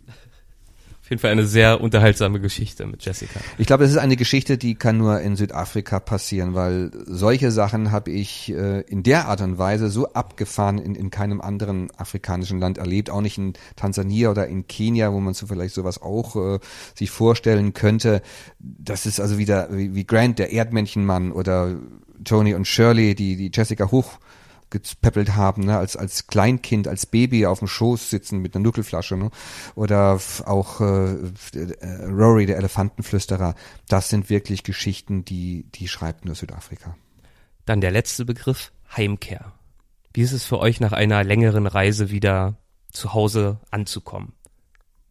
Auf jeden Fall eine sehr unterhaltsame Geschichte mit Jessica. Ich glaube, es ist eine Geschichte, die kann nur in Südafrika passieren, weil solche Sachen habe ich äh, in der Art und Weise so abgefahren in, in keinem anderen afrikanischen Land erlebt, auch nicht in Tansania oder in Kenia, wo man so vielleicht sowas auch äh, sich vorstellen könnte. Das ist also wieder wie, wie Grant, der Erdmännchenmann oder Tony und Shirley, die, die Jessica hoch gepäppelt haben, ne? als, als Kleinkind, als Baby auf dem Schoß sitzen mit einer Nuckelflasche. Ne? Oder auch äh, äh, Rory, der Elefantenflüsterer. Das sind wirklich Geschichten, die, die schreibt nur Südafrika. Dann der letzte Begriff, Heimkehr. Wie ist es für euch nach einer längeren Reise wieder zu Hause anzukommen?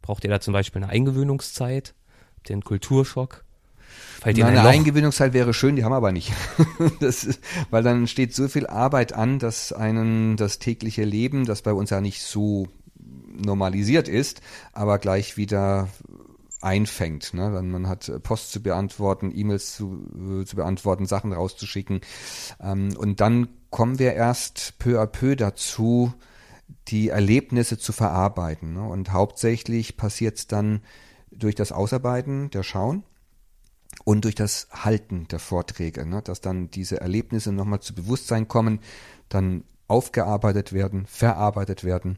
Braucht ihr da zum Beispiel eine Eingewöhnungszeit, den Kulturschock? Fällt Ihnen eine ein Eingewöhnungszeit wäre schön, die haben wir aber nicht. ist, weil dann steht so viel Arbeit an, dass einen das tägliche Leben, das bei uns ja nicht so normalisiert ist, aber gleich wieder einfängt. Ne? Dann man hat Post zu beantworten, E-Mails zu, äh, zu beantworten, Sachen rauszuschicken. Ähm, und dann kommen wir erst peu à peu dazu, die Erlebnisse zu verarbeiten. Ne? Und hauptsächlich passiert es dann durch das Ausarbeiten der Schauen und durch das Halten der Vorträge, ne, dass dann diese Erlebnisse nochmal zu Bewusstsein kommen, dann aufgearbeitet werden, verarbeitet werden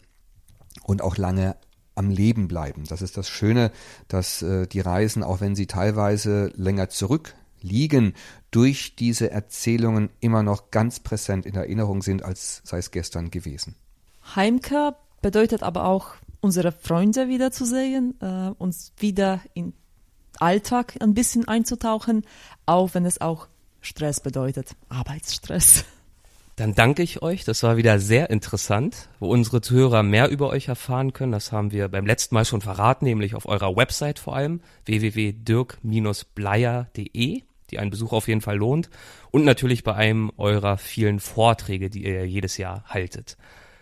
und auch lange am Leben bleiben. Das ist das Schöne, dass äh, die Reisen, auch wenn sie teilweise länger zurückliegen, durch diese Erzählungen immer noch ganz präsent in Erinnerung sind, als sei es gestern gewesen. Heimkehr bedeutet aber auch, unsere Freunde wiederzusehen, äh, uns wieder in Alltag ein bisschen einzutauchen, auch wenn es auch Stress bedeutet, Arbeitsstress. Dann danke ich euch. Das war wieder sehr interessant, wo unsere Zuhörer mehr über euch erfahren können. Das haben wir beim letzten Mal schon verraten, nämlich auf eurer Website vor allem www.dirk-bleier.de, die einen Besuch auf jeden Fall lohnt. Und natürlich bei einem eurer vielen Vorträge, die ihr jedes Jahr haltet.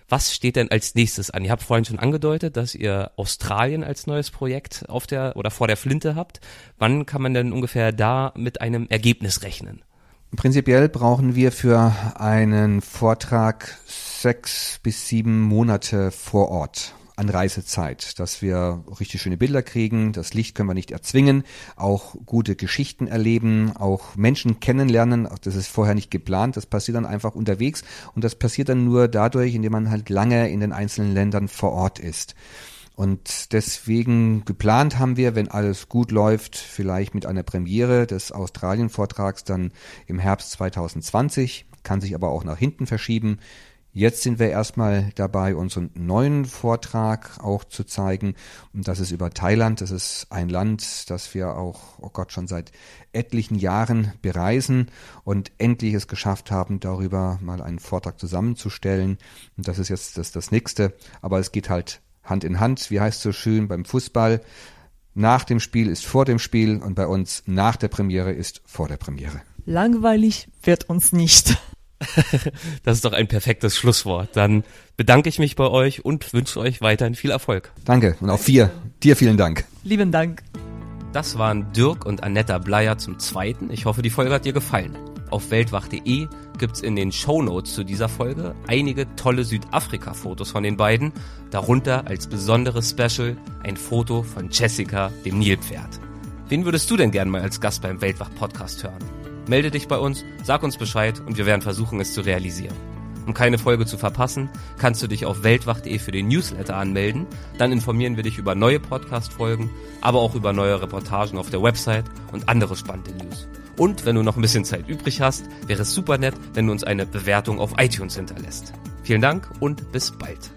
Was steht denn als nächstes an? Ihr habt vorhin schon angedeutet, dass ihr Australien als neues Projekt auf der oder vor der Flinte habt. Wann kann man denn ungefähr da mit einem Ergebnis rechnen? Prinzipiell brauchen wir für einen Vortrag sechs bis sieben Monate vor Ort an Reisezeit, dass wir richtig schöne Bilder kriegen. Das Licht können wir nicht erzwingen. Auch gute Geschichten erleben, auch Menschen kennenlernen. Das ist vorher nicht geplant. Das passiert dann einfach unterwegs. Und das passiert dann nur dadurch, indem man halt lange in den einzelnen Ländern vor Ort ist. Und deswegen geplant haben wir, wenn alles gut läuft, vielleicht mit einer Premiere des Australien-Vortrags dann im Herbst 2020, kann sich aber auch nach hinten verschieben. Jetzt sind wir erstmal dabei, unseren neuen Vortrag auch zu zeigen. Und das ist über Thailand. Das ist ein Land, das wir auch, oh Gott, schon seit etlichen Jahren bereisen und endlich es geschafft haben, darüber mal einen Vortrag zusammenzustellen. Und das ist jetzt das, das nächste. Aber es geht halt Hand in Hand, wie heißt so schön beim Fußball. Nach dem Spiel ist vor dem Spiel und bei uns nach der Premiere ist vor der Premiere. Langweilig wird uns nicht. das ist doch ein perfektes Schlusswort. Dann bedanke ich mich bei euch und wünsche euch weiterhin viel Erfolg. Danke und auch vier. Dir vielen Dank. Lieben Dank. Das waren Dirk und Annetta Bleier zum zweiten. Ich hoffe, die Folge hat dir gefallen. Auf weltwach.de gibt's in den Show Notes zu dieser Folge einige tolle Südafrika-Fotos von den beiden, darunter als besonderes Special ein Foto von Jessica, dem Nilpferd. Wen würdest du denn gern mal als Gast beim Weltwach-Podcast hören? Melde dich bei uns, sag uns Bescheid und wir werden versuchen, es zu realisieren. Um keine Folge zu verpassen, kannst du dich auf weltwach.de für den Newsletter anmelden. Dann informieren wir dich über neue Podcast-Folgen, aber auch über neue Reportagen auf der Website und andere spannende News. Und wenn du noch ein bisschen Zeit übrig hast, wäre es super nett, wenn du uns eine Bewertung auf iTunes hinterlässt. Vielen Dank und bis bald.